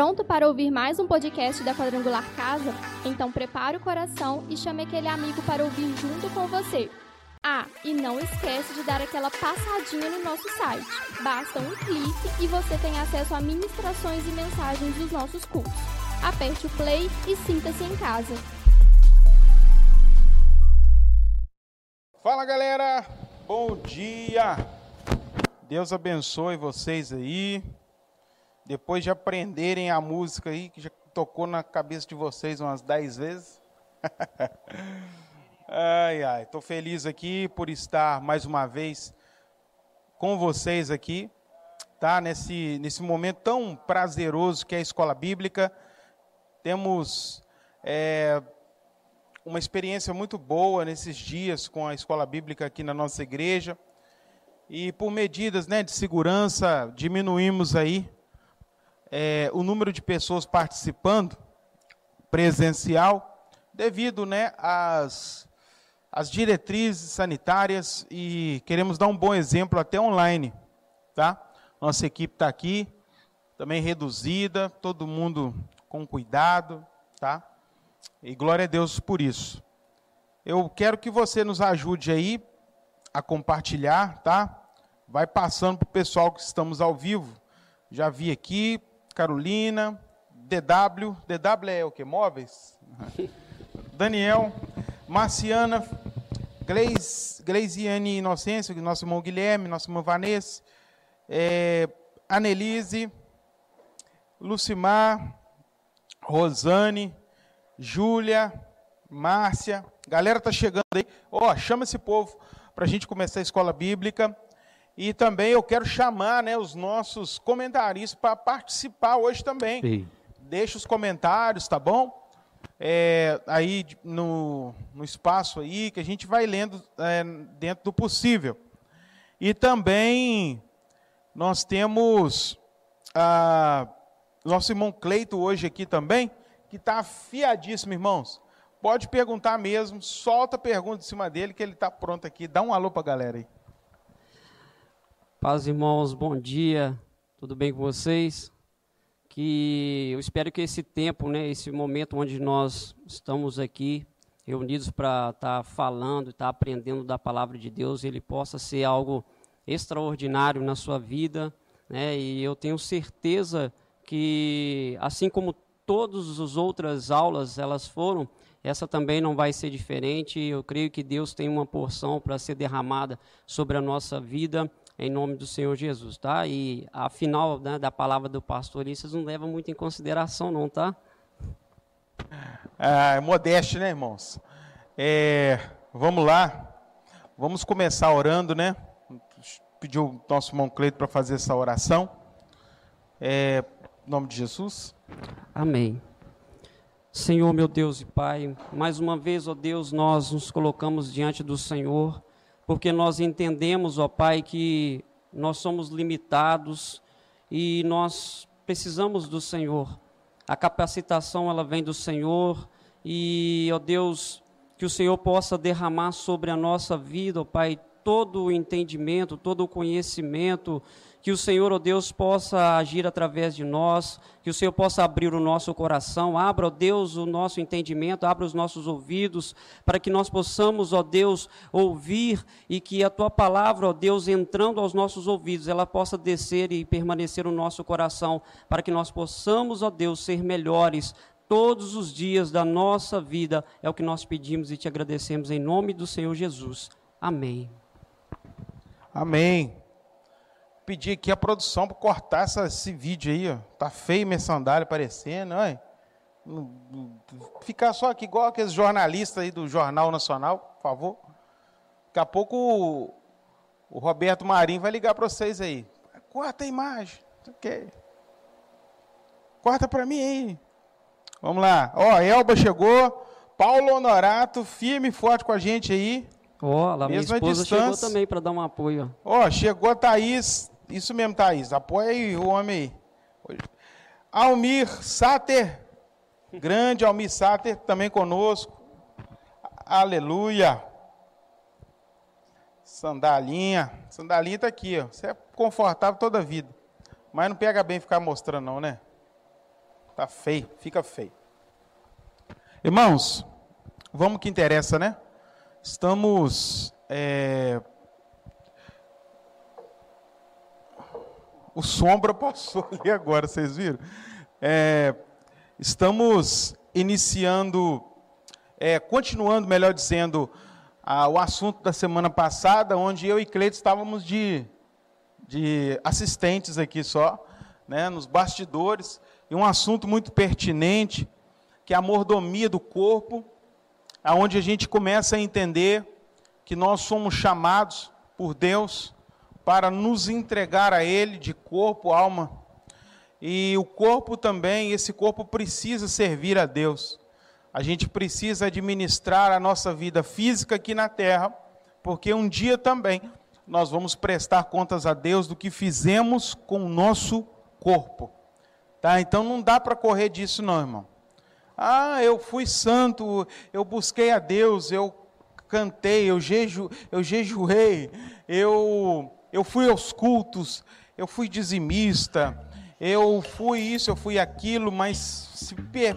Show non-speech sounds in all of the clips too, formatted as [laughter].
Pronto para ouvir mais um podcast da Quadrangular Casa? Então prepare o coração e chame aquele amigo para ouvir junto com você. Ah, e não esquece de dar aquela passadinha no nosso site. Basta um clique e você tem acesso a ministrações e mensagens dos nossos cultos. Aperte o play e sinta-se em casa. Fala galera, bom dia. Deus abençoe vocês aí. Depois de aprenderem a música aí, que já tocou na cabeça de vocês umas 10 vezes. [laughs] ai, ai, estou feliz aqui por estar mais uma vez com vocês aqui, tá? Nesse, nesse momento tão prazeroso que é a escola bíblica. Temos é, uma experiência muito boa nesses dias com a escola bíblica aqui na nossa igreja. E por medidas né, de segurança, diminuímos aí é, o número de pessoas participando presencial, devido né, às, às diretrizes sanitárias e queremos dar um bom exemplo até online. Tá? Nossa equipe está aqui, também reduzida, todo mundo com cuidado, tá? E glória a Deus por isso. Eu quero que você nos ajude aí a compartilhar, tá? Vai passando para o pessoal que estamos ao vivo. Já vi aqui, Carolina, DW, DW é o que? Móveis? [laughs] Daniel, Marciana, Gleis, Gleisiane Inocêncio, nosso irmão Guilherme, nosso irmão Vanessa, é, Anelise, Lucimar, Rosane, Júlia, Márcia, galera tá chegando aí. Ó, oh, chama esse povo para a gente começar a escola bíblica. E também eu quero chamar né, os nossos comentaristas para participar hoje também. Sim. Deixa os comentários, tá bom? É, aí no, no espaço aí que a gente vai lendo é, dentro do possível. E também nós temos a, nosso irmão Cleito hoje aqui também, que está afiadíssimo, irmãos. Pode perguntar mesmo, solta a pergunta em cima dele, que ele está pronto aqui. Dá um alô para a galera aí. Paz, irmãos, bom dia. Tudo bem com vocês? Que eu espero que esse tempo, né, esse momento onde nós estamos aqui reunidos para estar tá falando, estar tá aprendendo da palavra de Deus, ele possa ser algo extraordinário na sua vida, né? E eu tenho certeza que assim como todas as outras aulas elas foram, essa também não vai ser diferente. Eu creio que Deus tem uma porção para ser derramada sobre a nossa vida, em nome do Senhor Jesus, tá? E a final né, da palavra do pastor, vocês não levam muito em consideração, não, tá? Ah, é modéstia, né, irmãos? É, vamos lá, vamos começar orando, né? Pedir o nosso irmão Cleito para fazer essa oração. É, em nome de Jesus. Amém. Senhor, meu Deus e Pai, mais uma vez, ó Deus, nós nos colocamos diante do Senhor, porque nós entendemos, ó Pai, que nós somos limitados e nós precisamos do Senhor. A capacitação, ela vem do Senhor e, ó Deus, que o Senhor possa derramar sobre a nossa vida, ó Pai, todo o entendimento, todo o conhecimento, que o Senhor, ó oh Deus, possa agir através de nós, que o Senhor possa abrir o nosso coração, abra, ó oh Deus, o nosso entendimento, abra os nossos ouvidos, para que nós possamos, ó oh Deus, ouvir e que a tua palavra, ó Deus, entrando aos nossos ouvidos, ela possa descer e permanecer no nosso coração, para que nós possamos, ó Deus, ser melhores todos os dias da nossa vida. É o que nós pedimos e te agradecemos em nome do Senhor Jesus. Amém. Amém pedir aqui a produção para cortar essa, esse vídeo aí, ó. Tá feio minha sandália aparecendo, olha. Ficar só aqui igual aqueles jornalistas aí do Jornal Nacional, por favor. Daqui a pouco o, o Roberto Marinho vai ligar para vocês aí. Corta a imagem. Okay. Corta para mim aí. Vamos lá. Ó, Elba chegou. Paulo Honorato, firme e forte com a gente aí. Ó, oh, minha esposa chegou também para dar um apoio. Ó, chegou a Thaís isso mesmo, Thaís. Apoia aí o homem aí. Almir Sater. Grande Almir Sater também conosco. Aleluia. Sandalinha. Sandalinha está aqui, ó. Você é confortável toda a vida. Mas não pega bem ficar mostrando, não, né? Tá feio, fica feio. Irmãos, vamos que interessa, né? Estamos. É... O sombra passou ali agora, vocês viram? É... Estamos iniciando, é, continuando, melhor dizendo, a, o assunto da semana passada, onde eu e Cleide estávamos de, de assistentes aqui só, né, nos bastidores, e um assunto muito pertinente, que é a mordomia do corpo, aonde a gente começa a entender que nós somos chamados por Deus para nos entregar a Ele de corpo, alma e o corpo também, esse corpo precisa servir a Deus. A gente precisa administrar a nossa vida física aqui na terra, porque um dia também nós vamos prestar contas a Deus do que fizemos com o nosso corpo. Tá? Então não dá para correr disso não, irmão. Ah, eu fui santo, eu busquei a Deus, eu cantei, eu, jeju, eu jejuei, eu, eu fui aos cultos, eu fui dizimista, eu fui isso, eu fui aquilo, mas se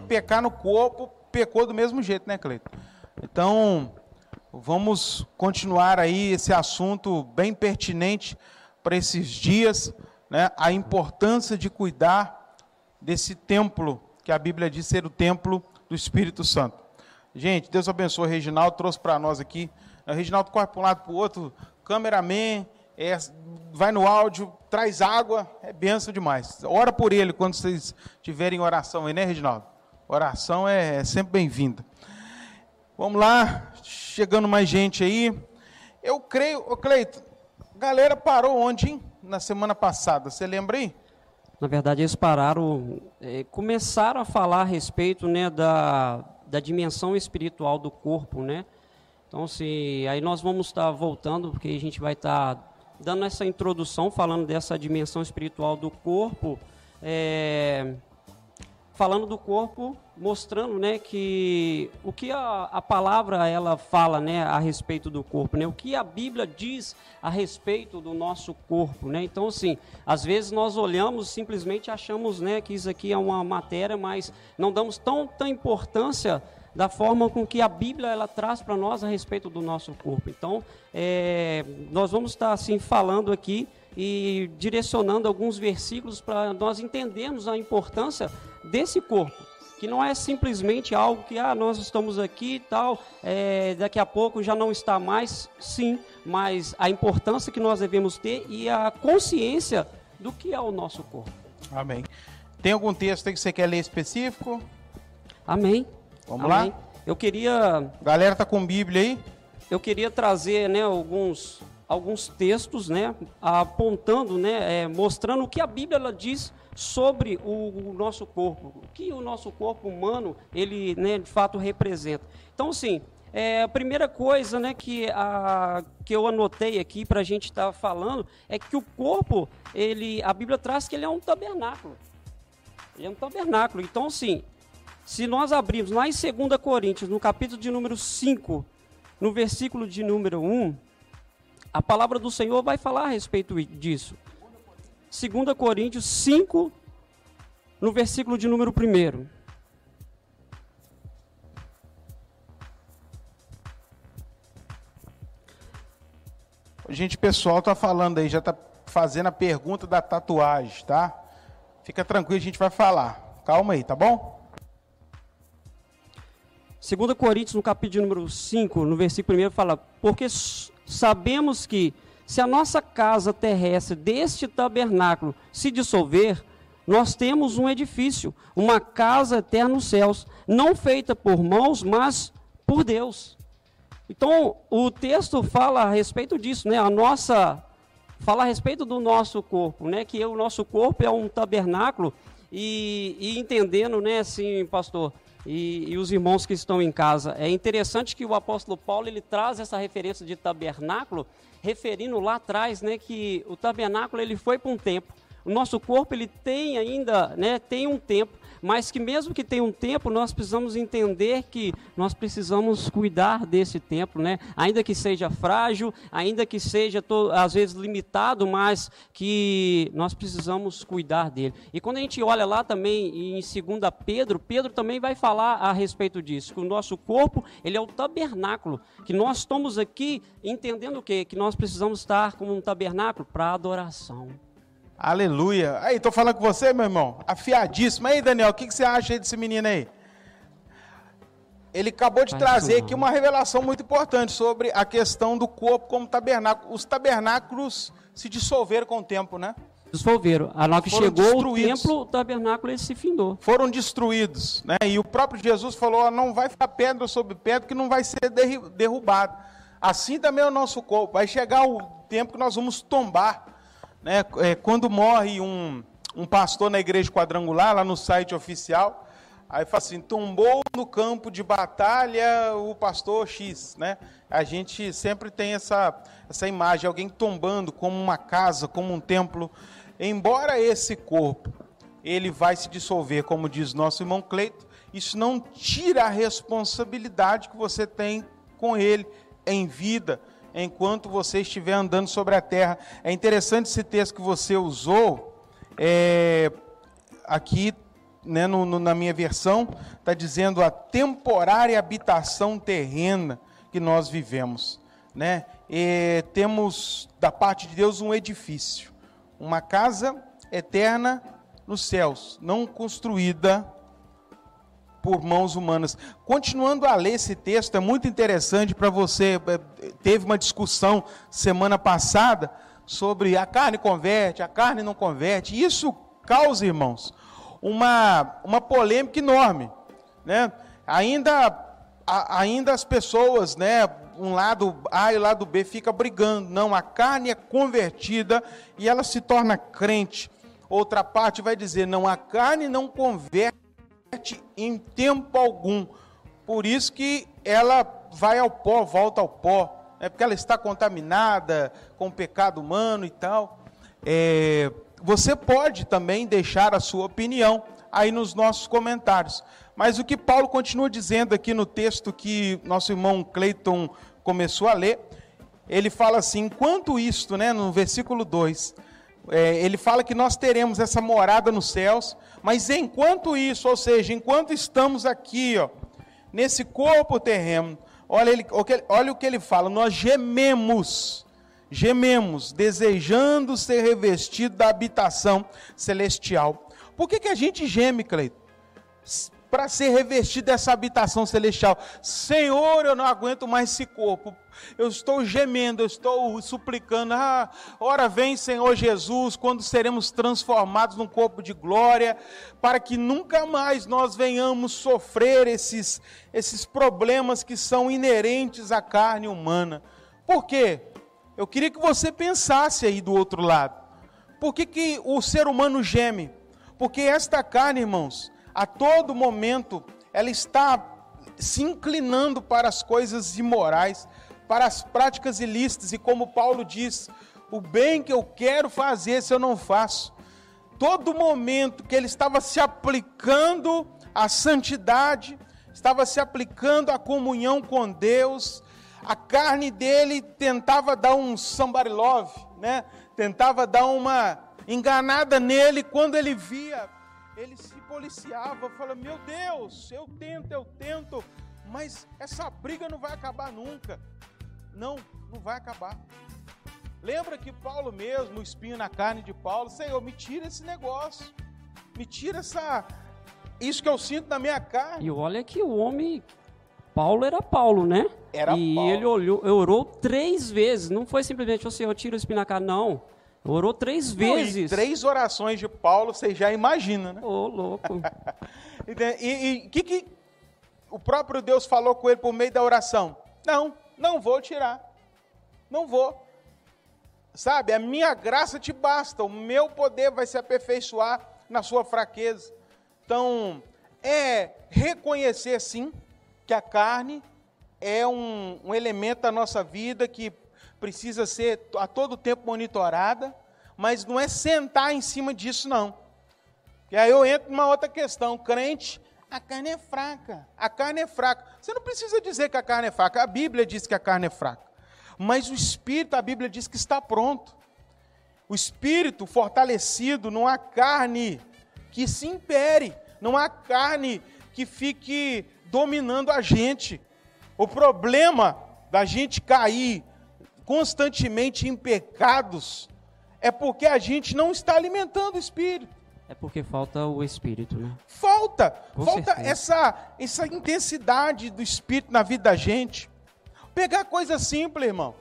pecar no corpo, pecou do mesmo jeito, né, Cleiton? Então, vamos continuar aí esse assunto bem pertinente para esses dias, né? A importância de cuidar desse templo que a Bíblia diz ser o templo do Espírito Santo. Gente, Deus abençoe o Reginaldo, trouxe para nós aqui. O Reginaldo corre para um lado para o outro, cameraman, é, vai no áudio, traz água, é benção demais. Ora por ele quando vocês tiverem oração aí, né, Reginaldo? Oração é, é sempre bem-vinda. Vamos lá, chegando mais gente aí. Eu creio, ô Cleito, galera parou onde, hein? Na semana passada, você lembra aí? Na verdade, eles pararam, é, começaram a falar a respeito né, da, da dimensão espiritual do corpo, né? Então, se aí nós vamos estar voltando, porque a gente vai estar dando essa introdução, falando dessa dimensão espiritual do corpo, é, falando do corpo, mostrando, né, que o que a, a palavra ela fala, né, a respeito do corpo, né, o que a Bíblia diz a respeito do nosso corpo, né. Então, assim, às vezes nós olhamos simplesmente achamos, né, que isso aqui é uma matéria, mas não damos tanta importância da forma com que a Bíblia ela traz para nós a respeito do nosso corpo. Então, é, nós vamos estar assim falando aqui e direcionando alguns versículos para nós entendermos a importância desse corpo, que não é simplesmente algo que ah, nós estamos aqui e tal, é, daqui a pouco já não está mais, sim, mas a importância que nós devemos ter e a consciência do que é o nosso corpo. Amém. Tem algum texto que você quer ler específico? Amém. Vamos Amém. lá? Eu queria. Galera tá com Bíblia aí? Eu queria trazer, né, alguns alguns textos, né, apontando, né, é, mostrando o que a Bíblia ela diz sobre o, o, nosso corpo, o que o nosso corpo humano ele, né, de fato representa. Então, assim, é, a primeira coisa, né, que a que eu anotei aqui para a gente estar tá falando é que o corpo, ele, a Bíblia traz que ele é um tabernáculo. Ele é um tabernáculo. Então, assim, se nós abrirmos lá em 2 Coríntios, no capítulo de número 5, no versículo de número 1, a palavra do Senhor vai falar a respeito disso. 2 Coríntios 5, no versículo de número 1. Gente, pessoal tá falando aí, já tá fazendo a pergunta da tatuagem, tá? Fica tranquilo, a gente vai falar. Calma aí, tá bom? 2 Coríntios, no capítulo número 5, no versículo 1, fala: Porque sabemos que se a nossa casa terrestre deste tabernáculo se dissolver, nós temos um edifício, uma casa eterna nos céus, não feita por mãos, mas por Deus. Então, o texto fala a respeito disso, né? A nossa fala a respeito do nosso corpo, né? Que o nosso corpo é um tabernáculo e, e entendendo, né, assim, pastor, e, e, os irmãos que estão em casa. É interessante que o apóstolo Paulo ele traz essa referência de tabernáculo, referindo lá atrás, né, que o tabernáculo ele foi para um tempo, O nosso corpo ele tem ainda, né, tem um tempo mas que mesmo que tenha um tempo, nós precisamos entender que nós precisamos cuidar desse tempo, né? Ainda que seja frágil, ainda que seja às vezes limitado, mas que nós precisamos cuidar dele. E quando a gente olha lá também em 2 Pedro, Pedro também vai falar a respeito disso, que o nosso corpo, ele é o tabernáculo, que nós estamos aqui entendendo o quê? Que nós precisamos estar como um tabernáculo para adoração. Aleluia. Aí, tô falando com você, meu irmão. Afiadíssimo. Aí, Daniel, o que, que você acha desse menino aí? Ele acabou de trazer aqui uma revelação muito importante sobre a questão do corpo como tabernáculo. Os tabernáculos se dissolveram com o tempo, né? Dissolveram. A hora que Foram chegou destruídos. o templo, o tabernáculo ele se findou. Foram destruídos, né? E o próprio Jesus falou: não vai ficar pedra sobre pedra que não vai ser derrubado. Assim também é o nosso corpo. Vai chegar o tempo que nós vamos tombar né, é, quando morre um, um pastor na igreja quadrangular, lá no site oficial, aí fala assim, tombou no campo de batalha o pastor X, né? A gente sempre tem essa, essa imagem, alguém tombando como uma casa, como um templo. Embora esse corpo, ele vai se dissolver, como diz nosso irmão Cleito, isso não tira a responsabilidade que você tem com ele em vida, enquanto você estiver andando sobre a terra. É interessante esse texto que você usou, é, aqui né, no, no, na minha versão, está dizendo a temporária habitação terrena que nós vivemos. Né? E temos da parte de Deus um edifício, uma casa eterna nos céus, não construída por mãos humanas. Continuando a ler esse texto, é muito interessante para você. É, teve uma discussão semana passada sobre a carne converte, a carne não converte. Isso causa, irmãos, uma, uma polêmica enorme. Né? Ainda, a, ainda as pessoas, né, um lado A e o lado B, fica brigando. Não, a carne é convertida e ela se torna crente. Outra parte vai dizer, não, a carne não converte em tempo algum. Por isso que ela vai ao pó, volta ao pó. É porque ela está contaminada com o pecado humano e tal. É, você pode também deixar a sua opinião aí nos nossos comentários. Mas o que Paulo continua dizendo aqui no texto que nosso irmão Cleiton começou a ler, ele fala assim: enquanto isto, né, no versículo 2, é, ele fala que nós teremos essa morada nos céus, mas enquanto isso, ou seja, enquanto estamos aqui, ó, nesse corpo terreno, olha, ele, olha o que ele fala, nós gememos, gememos, desejando ser revestido da habitação celestial. Por que, que a gente geme, Cleito? Para ser revestido dessa habitação celestial. Senhor, eu não aguento mais esse corpo. Eu estou gemendo, eu estou suplicando. Ah, ora vem, Senhor Jesus, quando seremos transformados num corpo de glória, para que nunca mais nós venhamos sofrer esses, esses problemas que são inerentes à carne humana. Por quê? Eu queria que você pensasse aí do outro lado. Por que, que o ser humano geme? Porque esta carne, irmãos, a todo momento ela está se inclinando para as coisas imorais, para as práticas ilícitas, e como Paulo diz, o bem que eu quero fazer, se eu não faço. Todo momento que ele estava se aplicando à santidade, estava se aplicando à comunhão com Deus, a carne dele tentava dar um somebody love, né? Tentava dar uma enganada nele quando ele via, ele se policiava, falava: Meu Deus, eu tento, eu tento, mas essa briga não vai acabar nunca. Não, não vai acabar. Lembra que Paulo mesmo, o espinho na carne de Paulo, Senhor, me tira esse negócio, me tira essa, isso que eu sinto na minha carne. E olha que o homem, Paulo era Paulo, né? Era e Paulo. ele olhou, orou três vezes, não foi simplesmente, o Senhor, tira o espinho na carne, não. Orou três vezes. Não, três orações de Paulo, você já imagina, né? Ô, oh, louco. [laughs] e o que, que o próprio Deus falou com ele por meio da oração? Não, não vou tirar. Não vou. Sabe, a minha graça te basta, o meu poder vai se aperfeiçoar na sua fraqueza. Então, é reconhecer sim que a carne é um, um elemento da nossa vida que precisa ser a todo tempo monitorada, mas não é sentar em cima disso, não. E aí eu entro numa outra questão. Crente, a carne é fraca. A carne é fraca. Você não precisa dizer que a carne é fraca. A Bíblia diz que a carne é fraca. Mas o espírito, a Bíblia diz que está pronto. O espírito fortalecido, não há carne que se impere, não há carne que fique dominando a gente. O problema da gente cair constantemente em pecados é porque a gente não está alimentando o espírito. É porque falta o espírito, né? Falta, Com falta essa essa intensidade do espírito na vida da gente. Pegar coisa simples, irmão.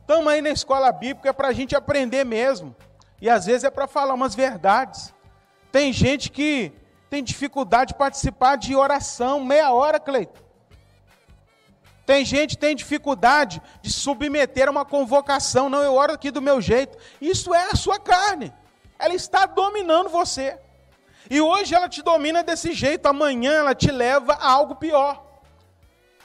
Estamos aí na escola bíblica é para a gente aprender mesmo. E às vezes é para falar umas verdades. Tem gente que tem dificuldade de participar de oração, meia hora, Cleiton. Tem gente que tem dificuldade de submeter a uma convocação. Não, eu oro aqui do meu jeito. Isso é a sua carne. Ela está dominando você. E hoje ela te domina desse jeito, amanhã ela te leva a algo pior.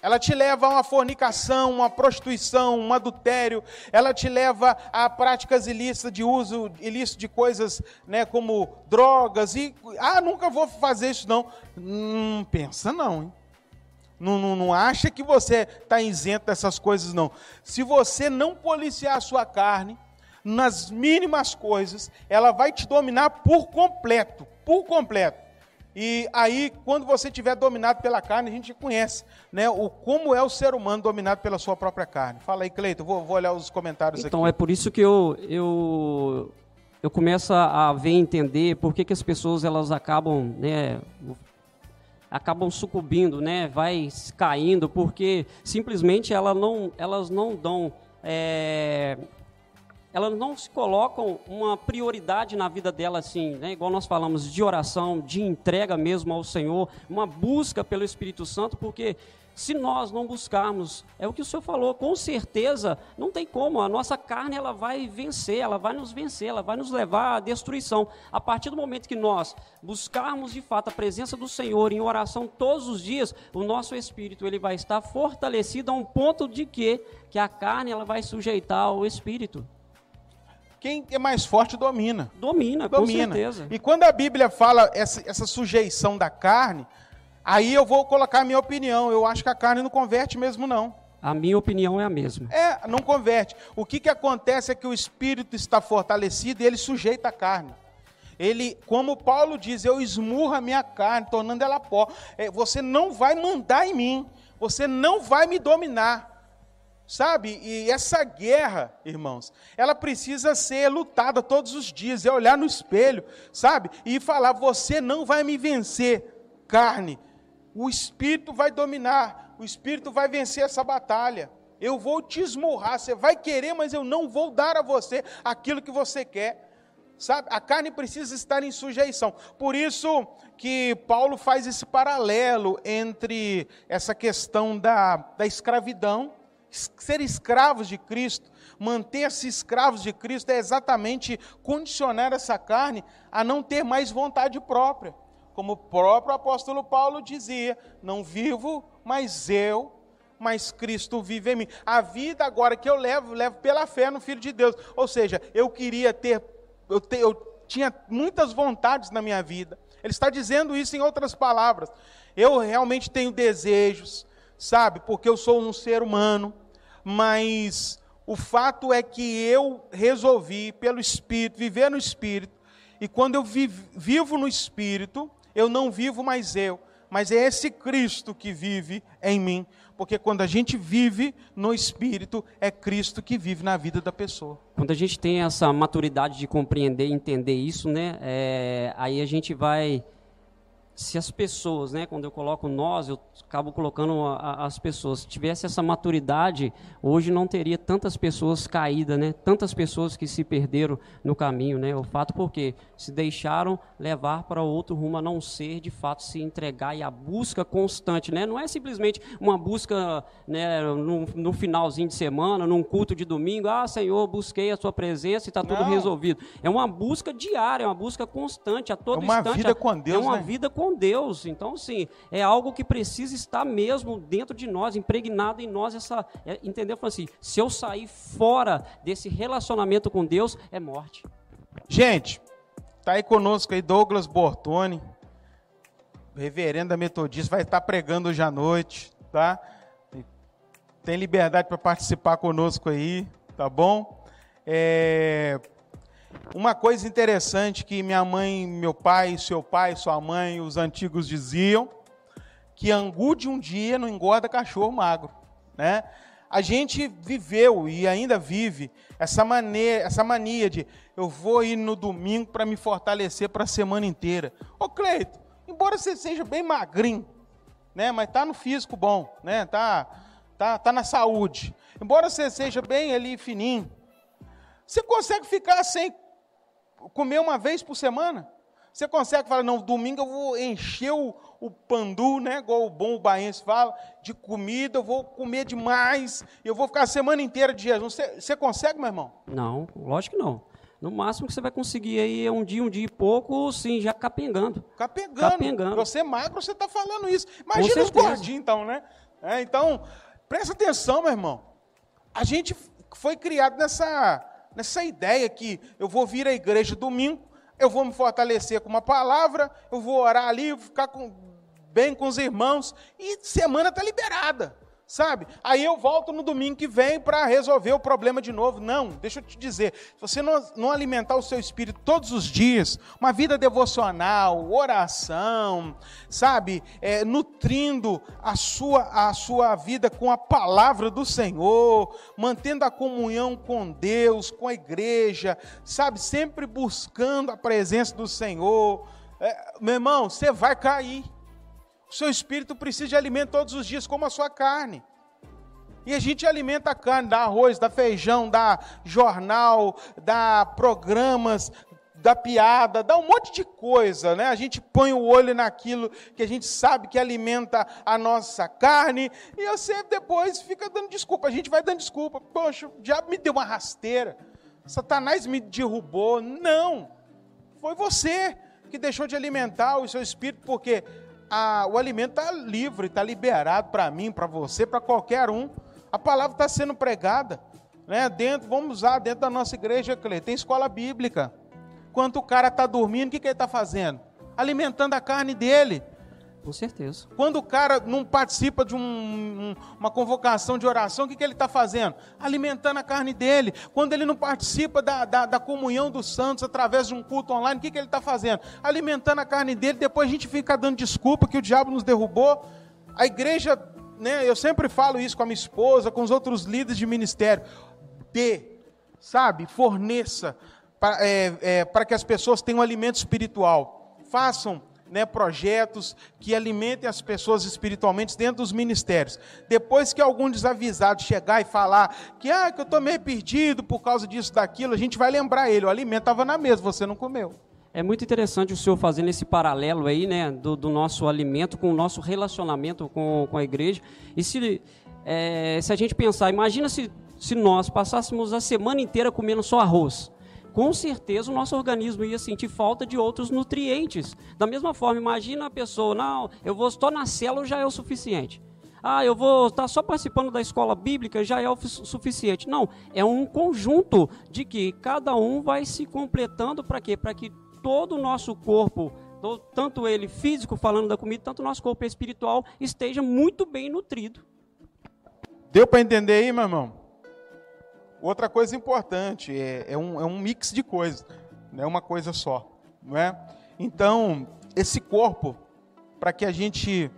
Ela te leva a uma fornicação, uma prostituição, um adultério. Ela te leva a práticas ilícitas de uso ilícito de coisas, né, como drogas e ah, nunca vou fazer isso não. Hum, pensa não, hein? Não, não, não acha que você está isento dessas coisas não. Se você não policiar a sua carne, nas mínimas coisas, ela vai te dominar por completo, por completo. E aí, quando você estiver dominado pela carne, a gente conhece né, o, como é o ser humano dominado pela sua própria carne. Fala aí, Cleiton, vou, vou olhar os comentários então, aqui. Então, é por isso que eu, eu, eu começo a ver, entender por que, que as pessoas elas acabam, né, acabam sucumbindo, né, vai caindo, porque simplesmente ela não, elas não dão é, elas não se colocam uma prioridade na vida dela assim, né? igual nós falamos de oração, de entrega mesmo ao Senhor, uma busca pelo Espírito Santo, porque se nós não buscarmos, é o que o Senhor falou, com certeza não tem como, a nossa carne ela vai vencer, ela vai nos vencer, ela vai nos levar à destruição. A partir do momento que nós buscarmos de fato a presença do Senhor em oração todos os dias, o nosso espírito ele vai estar fortalecido a um ponto de que que a carne ela vai sujeitar ao espírito. Quem é mais forte domina. Domina, domina. com certeza. E quando a Bíblia fala essa, essa sujeição da carne, aí eu vou colocar a minha opinião. Eu acho que a carne não converte mesmo, não. A minha opinião é a mesma. É, não converte. O que, que acontece é que o espírito está fortalecido e ele sujeita a carne. Ele, como Paulo diz, eu esmurro a minha carne, tornando ela pó. É, você não vai mandar em mim, você não vai me dominar. Sabe? E essa guerra, irmãos, ela precisa ser lutada todos os dias, é olhar no espelho, sabe? E falar: você não vai me vencer, carne. O espírito vai dominar, o espírito vai vencer essa batalha. Eu vou te esmurrar, você vai querer, mas eu não vou dar a você aquilo que você quer. Sabe? A carne precisa estar em sujeição. Por isso que Paulo faz esse paralelo entre essa questão da, da escravidão ser escravos de Cristo, manter-se escravos de Cristo é exatamente condicionar essa carne a não ter mais vontade própria. Como o próprio apóstolo Paulo dizia: Não vivo mais eu, mas Cristo vive em mim. A vida agora que eu levo, levo pela fé no Filho de Deus. Ou seja, eu queria ter, eu, te, eu tinha muitas vontades na minha vida. Ele está dizendo isso em outras palavras. Eu realmente tenho desejos, sabe? Porque eu sou um ser humano mas o fato é que eu resolvi, pelo Espírito, viver no Espírito, e quando eu vivo no Espírito, eu não vivo mais eu, mas é esse Cristo que vive em mim, porque quando a gente vive no Espírito, é Cristo que vive na vida da pessoa. Quando a gente tem essa maturidade de compreender e entender isso, né, é, aí a gente vai se as pessoas, né, quando eu coloco nós, eu acabo colocando a, a, as pessoas, se tivesse essa maturidade, hoje não teria tantas pessoas caídas, né, tantas pessoas que se perderam no caminho, né, o fato porque se deixaram levar para outro rumo a não ser, de fato, se entregar e a busca constante, né, não é simplesmente uma busca, né, no, no finalzinho de semana, num culto de domingo, ah, Senhor, busquei a sua presença e está tudo resolvido, é uma busca diária, é uma busca constante, a todo é uma instante, vida com Deus, é uma né? vida com com Deus. Então, sim, é algo que precisa estar mesmo dentro de nós, impregnado em nós, essa, é, entendeu? Assim, se eu sair fora desse relacionamento com Deus, é morte. Gente, tá aí conosco aí Douglas Bortoni, reverenda metodista, vai estar pregando hoje à noite, tá? Tem liberdade para participar conosco aí, tá bom? É... Uma coisa interessante que minha mãe, meu pai, seu pai, sua mãe, os antigos diziam, que angu de um dia não engorda cachorro magro, né? A gente viveu e ainda vive essa maneira, essa mania de eu vou ir no domingo para me fortalecer para a semana inteira. Ô Cleito, embora você seja bem magrinho, né, mas tá no físico bom, né? Tá tá tá na saúde. Embora você seja bem ali fininho, você consegue ficar sem comer uma vez por semana? Você consegue falar, não, domingo eu vou encher o, o pandu, né, igual o bom baense fala, de comida, eu vou comer demais, eu vou ficar a semana inteira de jejum. Você, você consegue, meu irmão? Não, lógico que não. No máximo que você vai conseguir aí é um dia, um dia e pouco, sim, já capengando. Capengando. capengando. Você é magro, você está falando isso. Imagina os gordinhos, então, né? É, então, presta atenção, meu irmão. A gente foi criado nessa, nessa ideia que eu vou vir à igreja domingo, eu vou me fortalecer com uma palavra, eu vou orar ali, ficar com, bem com os irmãos, e semana está liberada sabe? Aí eu volto no domingo que vem para resolver o problema de novo. Não, deixa eu te dizer, se você não, não, alimentar o seu espírito todos os dias, uma vida devocional, oração, sabe? É, nutrindo a sua, a sua vida com a palavra do Senhor, mantendo a comunhão com Deus, com a igreja, sabe? Sempre buscando a presença do Senhor. É, meu irmão, você vai cair. O seu espírito precisa de alimento todos os dias, como a sua carne. E a gente alimenta a carne, dá arroz, dá feijão, dá jornal, dá programas, dá piada, dá um monte de coisa, né? A gente põe o olho naquilo que a gente sabe que alimenta a nossa carne, e você depois fica dando desculpa. A gente vai dando desculpa. Poxa, o diabo me deu uma rasteira. Satanás me derrubou. Não. Foi você que deixou de alimentar o seu espírito, porque a, o alimento está livre, está liberado para mim, para você, para qualquer um. A palavra está sendo pregada. Né? Dentro, vamos usar dentro da nossa igreja, tem escola bíblica. Quando o cara está dormindo, o que, que ele está fazendo? Alimentando a carne dele. Com certeza. Quando o cara não participa de um, um, uma convocação de oração, o que, que ele está fazendo? Alimentando a carne dele. Quando ele não participa da, da, da comunhão dos santos através de um culto online, o que, que ele está fazendo? Alimentando a carne dele. Depois a gente fica dando desculpa que o diabo nos derrubou. A igreja, né, eu sempre falo isso com a minha esposa, com os outros líderes de ministério. Dê, sabe, forneça para é, é, que as pessoas tenham alimento espiritual. Façam né, projetos que alimentem as pessoas espiritualmente dentro dos ministérios. Depois que algum desavisado chegar e falar que, ah, que eu estou meio perdido por causa disso, daquilo, a gente vai lembrar ele, o alimento estava na mesa, você não comeu. É muito interessante o senhor fazendo esse paralelo aí, né, do, do nosso alimento com o nosso relacionamento com, com a igreja. E se, é, se a gente pensar, imagina se, se nós passássemos a semana inteira comendo só arroz com certeza o nosso organismo ia sentir falta de outros nutrientes. Da mesma forma, imagina a pessoa, não, eu vou estar na célula já é o suficiente. Ah, eu vou estar só participando da escola bíblica já é o suficiente. Não, é um conjunto de que cada um vai se completando para quê? Para que todo o nosso corpo, tanto ele físico falando da comida, tanto o nosso corpo espiritual esteja muito bem nutrido. Deu para entender aí, meu irmão? Outra coisa importante, é, é, um, é um mix de coisas, não é uma coisa só. Não é? Então, esse corpo, para que a gente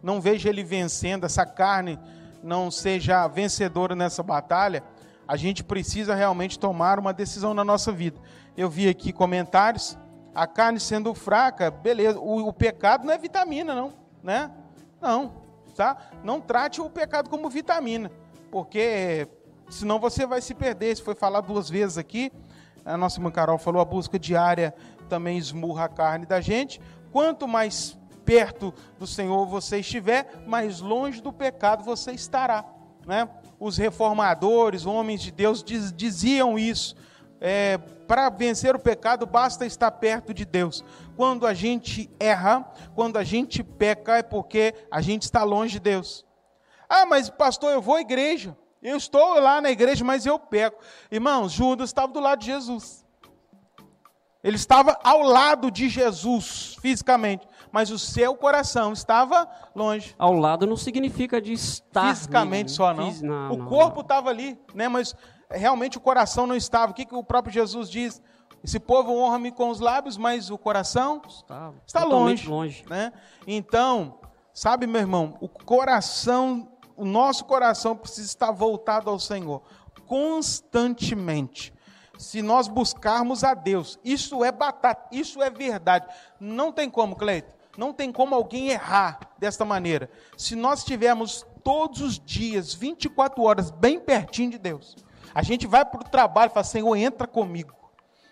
não veja ele vencendo, essa carne não seja vencedora nessa batalha, a gente precisa realmente tomar uma decisão na nossa vida. Eu vi aqui comentários, a carne sendo fraca, beleza, o, o pecado não é vitamina, não, né? Não, tá? Não trate o pecado como vitamina, porque senão você vai se perder. Isso foi falado duas vezes aqui. A nossa irmã Carol falou, a busca diária também esmurra a carne da gente. Quanto mais perto do Senhor você estiver, mais longe do pecado você estará. Né? Os reformadores, homens de Deus, diz, diziam isso. É, para vencer o pecado, basta estar perto de Deus. Quando a gente erra, quando a gente peca, é porque a gente está longe de Deus. Ah, mas pastor, eu vou à igreja. Eu estou lá na igreja, mas eu peco. Irmãos, Judas estava do lado de Jesus. Ele estava ao lado de Jesus fisicamente, mas o seu coração estava longe. Ao lado não significa de estar fisicamente só não. Fis- não, o não, corpo não. estava ali, né? Mas realmente o coração não estava. O que, que o próprio Jesus diz? Esse povo honra-me com os lábios, mas o coração Está, está totalmente longe, né? Então, sabe, meu irmão, o coração, o nosso coração precisa estar voltado ao Senhor constantemente. Se nós buscarmos a Deus, isso é batata, isso é verdade. Não tem como, Cleito, não tem como alguém errar desta maneira. Se nós estivermos todos os dias, 24 horas, bem pertinho de Deus, a gente vai para o trabalho e fala, Senhor, entra comigo.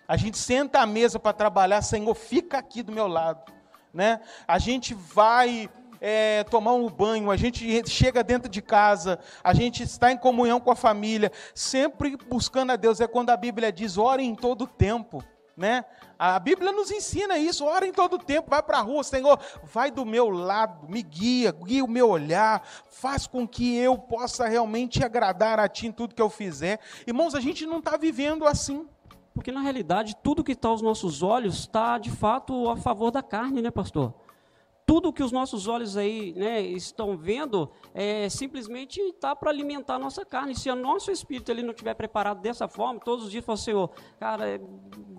A gente senta à mesa para trabalhar, Senhor, fica aqui do meu lado. Né? A gente vai é, tomar um banho, a gente chega dentro de casa, a gente está em comunhão com a família, sempre buscando a Deus. É quando a Bíblia diz: ore em todo tempo. Né? A Bíblia nos ensina isso, ora em todo tempo, vai para a rua, Senhor, vai do meu lado, me guia, guia o meu olhar, faz com que eu possa realmente agradar a Ti em tudo que eu fizer. Irmãos, a gente não está vivendo assim. Porque na realidade, tudo que está aos nossos olhos está de fato a favor da carne, né, pastor? Tudo que os nossos olhos aí né, estão vendo é simplesmente está para alimentar a nossa carne. Se o nosso espírito ele não estiver preparado dessa forma, todos os dias fala, Senhor, cara,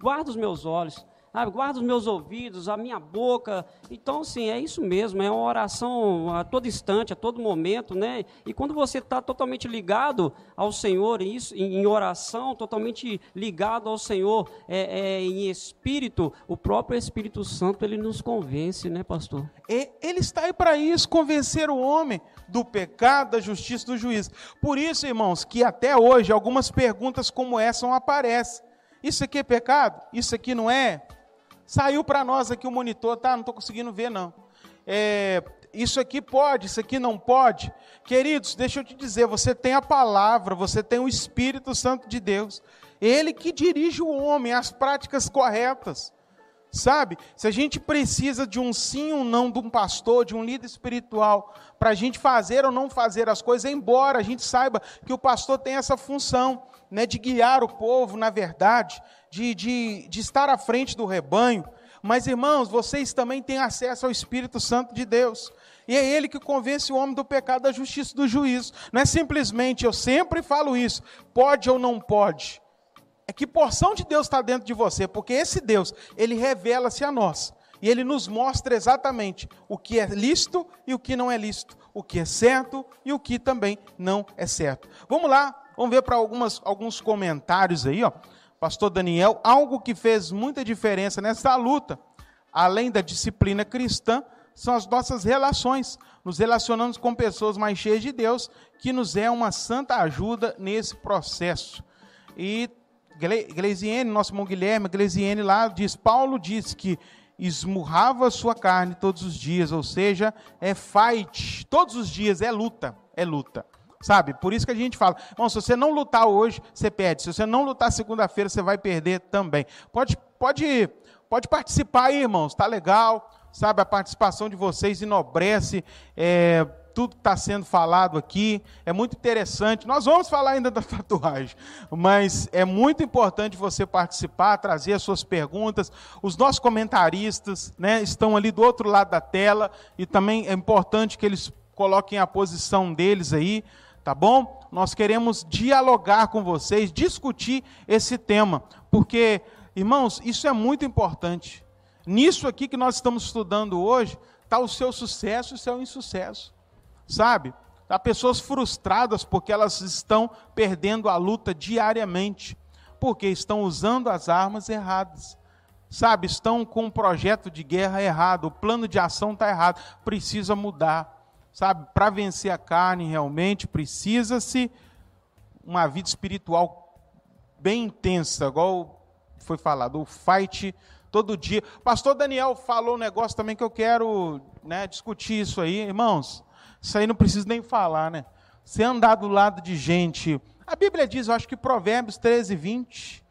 guarda os meus olhos, sabe? guarda os meus ouvidos, a minha boca. Então, sim, é isso mesmo, é uma oração a todo instante, a todo momento, né? E quando você está totalmente ligado ao Senhor, isso, em, oração, totalmente ligado ao Senhor, é, é, em espírito, o próprio Espírito Santo ele nos convence, né, pastor? Ele está aí para isso, convencer o homem do pecado, da justiça do juízo. Por isso, irmãos, que até hoje algumas perguntas como essa não aparecem. Isso aqui é pecado? Isso aqui não é? Saiu para nós aqui o monitor, tá? Não estou conseguindo ver, não. É, isso aqui pode, isso aqui não pode. Queridos, deixa eu te dizer, você tem a palavra, você tem o Espírito Santo de Deus. Ele que dirige o homem às práticas corretas. Sabe? Se a gente precisa de um sim ou um não de um pastor, de um líder espiritual, para a gente fazer ou não fazer as coisas, embora a gente saiba que o pastor tem essa função né, de guiar o povo, na verdade, de, de, de estar à frente do rebanho. Mas, irmãos, vocês também têm acesso ao Espírito Santo de Deus. E é ele que convence o homem do pecado, da justiça e do juízo. Não é simplesmente, eu sempre falo isso, pode ou não pode. É que porção de Deus está dentro de você, porque esse Deus, ele revela-se a nós. E ele nos mostra exatamente o que é lícito e o que não é lícito, o que é certo e o que também não é certo. Vamos lá, vamos ver para alguns comentários aí, ó. Pastor Daniel, algo que fez muita diferença nessa luta, além da disciplina cristã, são as nossas relações. Nos relacionamos com pessoas mais cheias de Deus, que nos é uma santa ajuda nesse processo. E Gleisiene, nosso irmão Guilherme, Gleisiene lá diz, Paulo diz que esmurrava sua carne todos os dias, ou seja, é fight, todos os dias é luta, é luta. Sabe? Por isso que a gente fala, bom, se você não lutar hoje, você perde. Se você não lutar segunda-feira, você vai perder também. Pode, pode, pode participar aí, irmãos, tá legal. Sabe, a participação de vocês enobrece é, tudo que está sendo falado aqui. É muito interessante. Nós vamos falar ainda [laughs] da tatuagem, mas é muito importante você participar, trazer as suas perguntas. Os nossos comentaristas né, estão ali do outro lado da tela e também é importante que eles coloquem a posição deles aí tá bom? Nós queremos dialogar com vocês, discutir esse tema, porque, irmãos, isso é muito importante. Nisso aqui que nós estamos estudando hoje, está o seu sucesso e o seu insucesso, sabe? Há pessoas frustradas porque elas estão perdendo a luta diariamente, porque estão usando as armas erradas. Sabe, estão com um projeto de guerra errado, o plano de ação está errado, precisa mudar sabe? Para vencer a carne, realmente precisa-se uma vida espiritual bem intensa, igual foi falado, o fight todo dia. Pastor Daniel falou um negócio também que eu quero né, discutir isso aí, irmãos. Isso aí não precisa nem falar, né? Você andar do lado de gente. A Bíblia diz, eu acho que Provérbios 13, 20.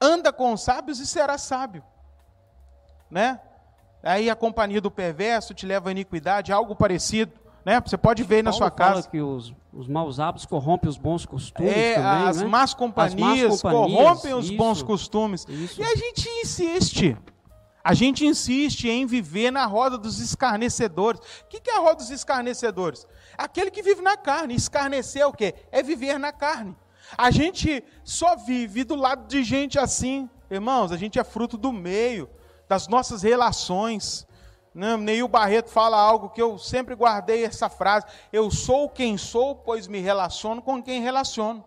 Anda com os sábios e será sábio. Né? Aí a companhia do perverso te leva à iniquidade, algo parecido, Né? Você pode ver aí na Paulo sua fala casa. que os, os maus hábitos corrompem os bons costumes É, também, as né? más companhias, As más companhias, corrompem os isso. bons costumes. Isso. E a gente insiste. A gente insiste em viver na roda dos escarnecedores. O que que é a roda dos escarnecedores? Aquele que vive na carne. Escarnecer é o quê? É viver na carne. A gente só vive do lado de gente assim. Irmãos, a gente é fruto do meio, das nossas relações. Né? Neil Barreto fala algo que eu sempre guardei essa frase. Eu sou quem sou, pois me relaciono com quem relaciono.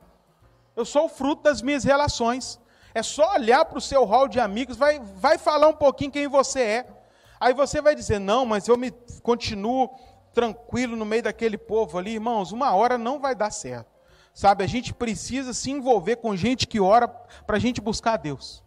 Eu sou o fruto das minhas relações. É só olhar para o seu hall de amigos, vai, vai falar um pouquinho quem você é. Aí você vai dizer, não, mas eu me continuo tranquilo no meio daquele povo ali. Irmãos, uma hora não vai dar certo. Sabe, a gente precisa se envolver com gente que ora para a gente buscar Deus.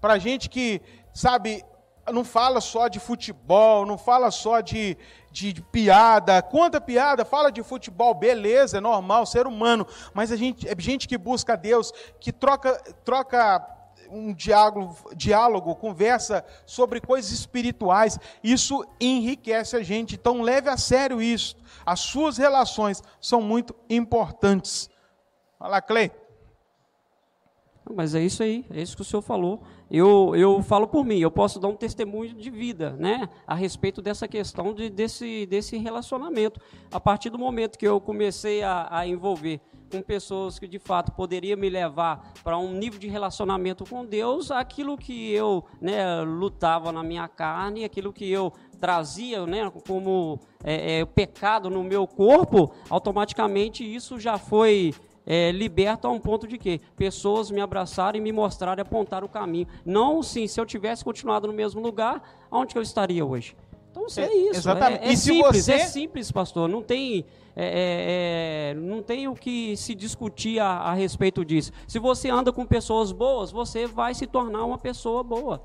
Para gente que, sabe, não fala só de futebol, não fala só de, de, de piada. Conta piada, fala de futebol, beleza, é normal, ser humano. Mas a gente, é gente que busca Deus, que troca, troca um diálogo, diálogo, conversa sobre coisas espirituais. Isso enriquece a gente. Então leve a sério isso. As suas relações são muito importantes. Fala, Clay. Mas é isso aí, é isso que o senhor falou. Eu, eu falo por mim, eu posso dar um testemunho de vida, né, a respeito dessa questão de, desse, desse relacionamento. A partir do momento que eu comecei a, a envolver com pessoas que de fato poderiam me levar para um nível de relacionamento com Deus, aquilo que eu né, lutava na minha carne, aquilo que eu trazia né, como é, é, pecado no meu corpo, automaticamente isso já foi é, liberto a um ponto de que pessoas me abraçaram e me mostraram e apontaram o caminho. Não, sim, se eu tivesse continuado no mesmo lugar, onde que eu estaria hoje? Então, é, É, isso. exatamente. É, é E simples, você- é simples, pastor. Não tem, é, é, é, não tem o que se discutir a, a respeito disso. Se você anda com pessoas boas, você vai se tornar uma pessoa boa.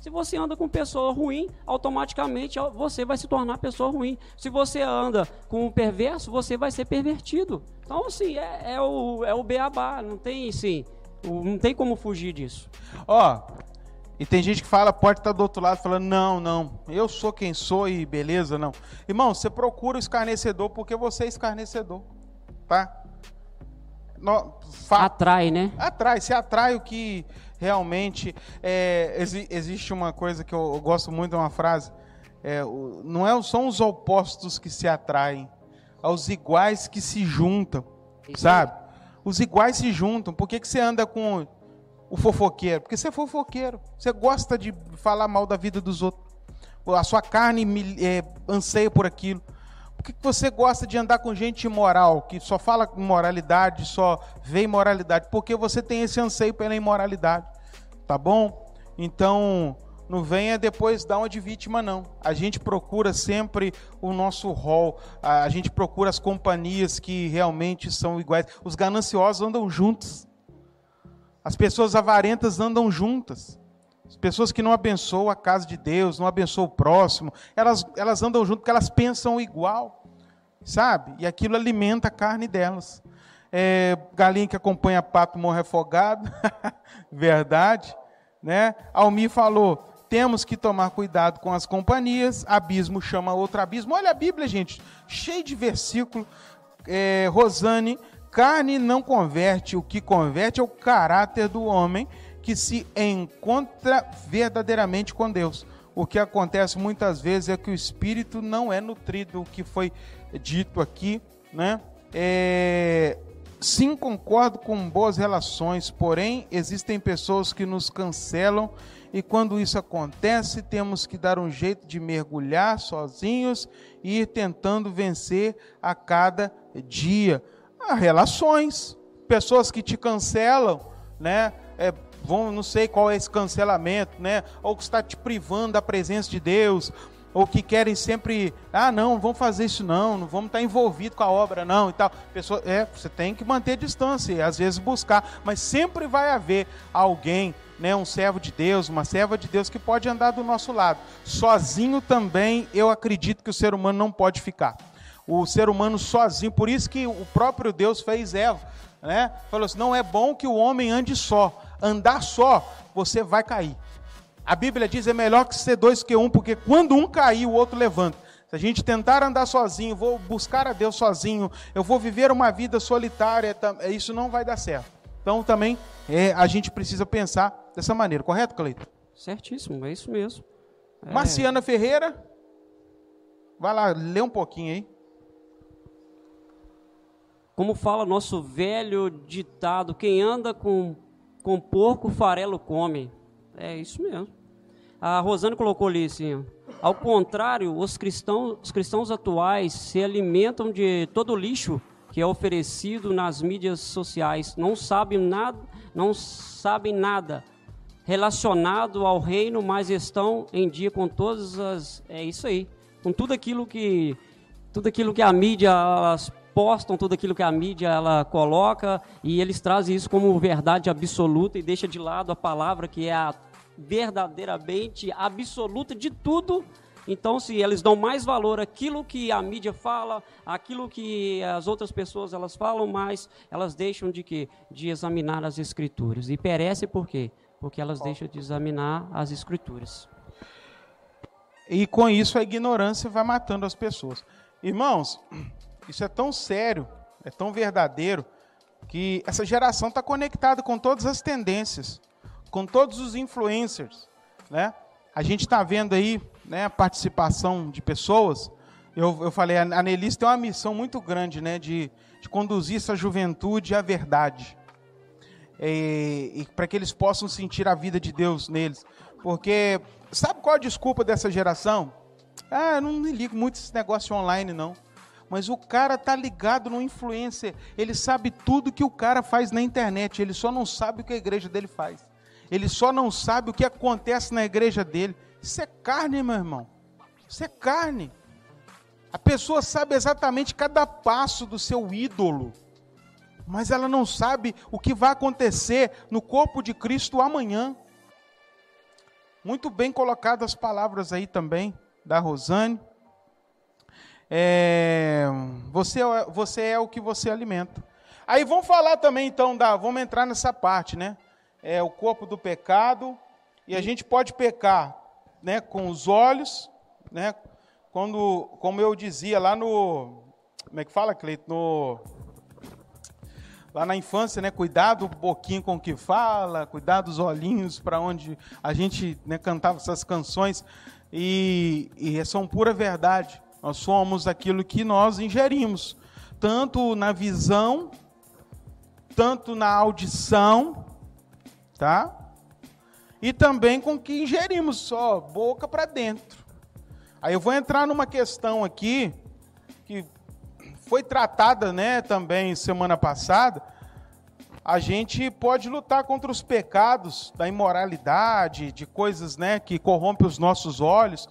Se você anda com pessoa ruim, automaticamente ó, você vai se tornar pessoa ruim. Se você anda com um perverso, você vai ser pervertido. Então, assim, é, é o, é o beabá. Não tem, assim, não tem como fugir disso. Ó, e tem gente que fala, pode estar do outro lado, falando, não, não, eu sou quem sou e beleza, não. Irmão, você procura o escarnecedor porque você é escarnecedor, tá? No, fa- Atrai, né? atrai, você atrai o que realmente. É, exi- existe uma coisa que eu, eu gosto muito de uma frase: é, o- não é, são os opostos que se atraem, aos iguais que se juntam, Isso sabe? Os iguais se juntam. Por que, que você anda com o fofoqueiro? Porque você é fofoqueiro. Você gosta de falar mal da vida dos outros. A sua carne é, anseia por aquilo. Por que você gosta de andar com gente imoral, que só fala moralidade, só vê imoralidade? Porque você tem esse anseio pela imoralidade, tá bom? Então, não venha depois dar uma de vítima, não. A gente procura sempre o nosso rol, a gente procura as companhias que realmente são iguais. Os gananciosos andam juntos, as pessoas avarentas andam juntas. As pessoas que não abençoam a casa de Deus, não abençoam o próximo, elas, elas andam junto porque elas pensam igual, sabe? E aquilo alimenta a carne delas. É, galinha que acompanha pato morre afogado, [laughs] verdade, né? Almir falou, temos que tomar cuidado com as companhias, abismo chama outro abismo. Olha a Bíblia, gente, cheio de versículo. É, Rosane, carne não converte, o que converte é o caráter do homem que se encontra verdadeiramente com Deus. O que acontece muitas vezes é que o espírito não é nutrido, o que foi dito aqui, né? É, sim, concordo com boas relações, porém existem pessoas que nos cancelam e quando isso acontece, temos que dar um jeito de mergulhar sozinhos e ir tentando vencer a cada dia. Ah, relações, pessoas que te cancelam, né? É, vão, não sei qual é esse cancelamento, né? Ou que está te privando da presença de Deus, ou que querem sempre, ah, não, vamos fazer isso não, não vamos estar envolvido com a obra não e tal. Pessoa, é, você tem que manter distância e às vezes buscar, mas sempre vai haver alguém, né, um servo de Deus, uma serva de Deus que pode andar do nosso lado. Sozinho também, eu acredito que o ser humano não pode ficar. O ser humano sozinho, por isso que o próprio Deus fez Eva, né? Falou assim: não é bom que o homem ande só. Andar só, você vai cair. A Bíblia diz é melhor que ser dois que um, porque quando um cair, o outro levanta. Se a gente tentar andar sozinho, vou buscar a Deus sozinho, eu vou viver uma vida solitária, isso não vai dar certo. Então também é, a gente precisa pensar dessa maneira, correto, Cleito? Certíssimo, é isso mesmo. É... Marciana Ferreira, vai lá, lê um pouquinho aí. Como fala nosso velho ditado, quem anda com, com porco, farelo come. É isso mesmo. A Rosane colocou ali assim, ao contrário, os cristãos, os cristãos atuais se alimentam de todo o lixo que é oferecido nas mídias sociais. Não sabem nada, não sabem nada relacionado ao reino, mas estão em dia com todas as é isso aí, com tudo aquilo que tudo aquilo que a mídia elas postam, tudo aquilo que a mídia ela coloca e eles trazem isso como verdade absoluta e deixa de lado a palavra que é a verdadeiramente absoluta de tudo. Então, se eles dão mais valor àquilo que a mídia fala, àquilo que as outras pessoas elas falam, mais elas deixam de quê? De examinar as escrituras. E perece por quê? Porque elas deixam de examinar as escrituras. E com isso a ignorância vai matando as pessoas. Irmãos, isso é tão sério, é tão verdadeiro, que essa geração está conectada com todas as tendências com todos os influencers, né? A gente está vendo aí né, a participação de pessoas. Eu, eu falei, a Nelis tem uma missão muito grande, né, de, de conduzir essa juventude à verdade. E, e para que eles possam sentir a vida de Deus neles. Porque, sabe qual a desculpa dessa geração? Ah, eu não ligo muito esse negócio online, não. Mas o cara tá ligado no influencer. Ele sabe tudo que o cara faz na internet. Ele só não sabe o que a igreja dele faz. Ele só não sabe o que acontece na igreja dele. Isso é carne, meu irmão. Isso é carne. A pessoa sabe exatamente cada passo do seu ídolo, mas ela não sabe o que vai acontecer no corpo de Cristo amanhã. Muito bem colocadas as palavras aí também da Rosane. É, você, é, você é o que você alimenta. Aí vamos falar também então da, vamos entrar nessa parte, né? é o corpo do pecado, e a gente pode pecar né, com os olhos, né, quando, como eu dizia lá no. Como é que fala, Cleito? No, lá na infância, né? Cuidado um pouquinho com o que fala, cuidado dos olhinhos para onde a gente né, cantava essas canções. E, e são pura verdade. Nós somos aquilo que nós ingerimos, tanto na visão, tanto na audição, tá? E também com que ingerimos só, boca para dentro. Aí eu vou entrar numa questão aqui que foi tratada, né, também semana passada. A gente pode lutar contra os pecados da imoralidade, de coisas, né, que corrompem os nossos olhos,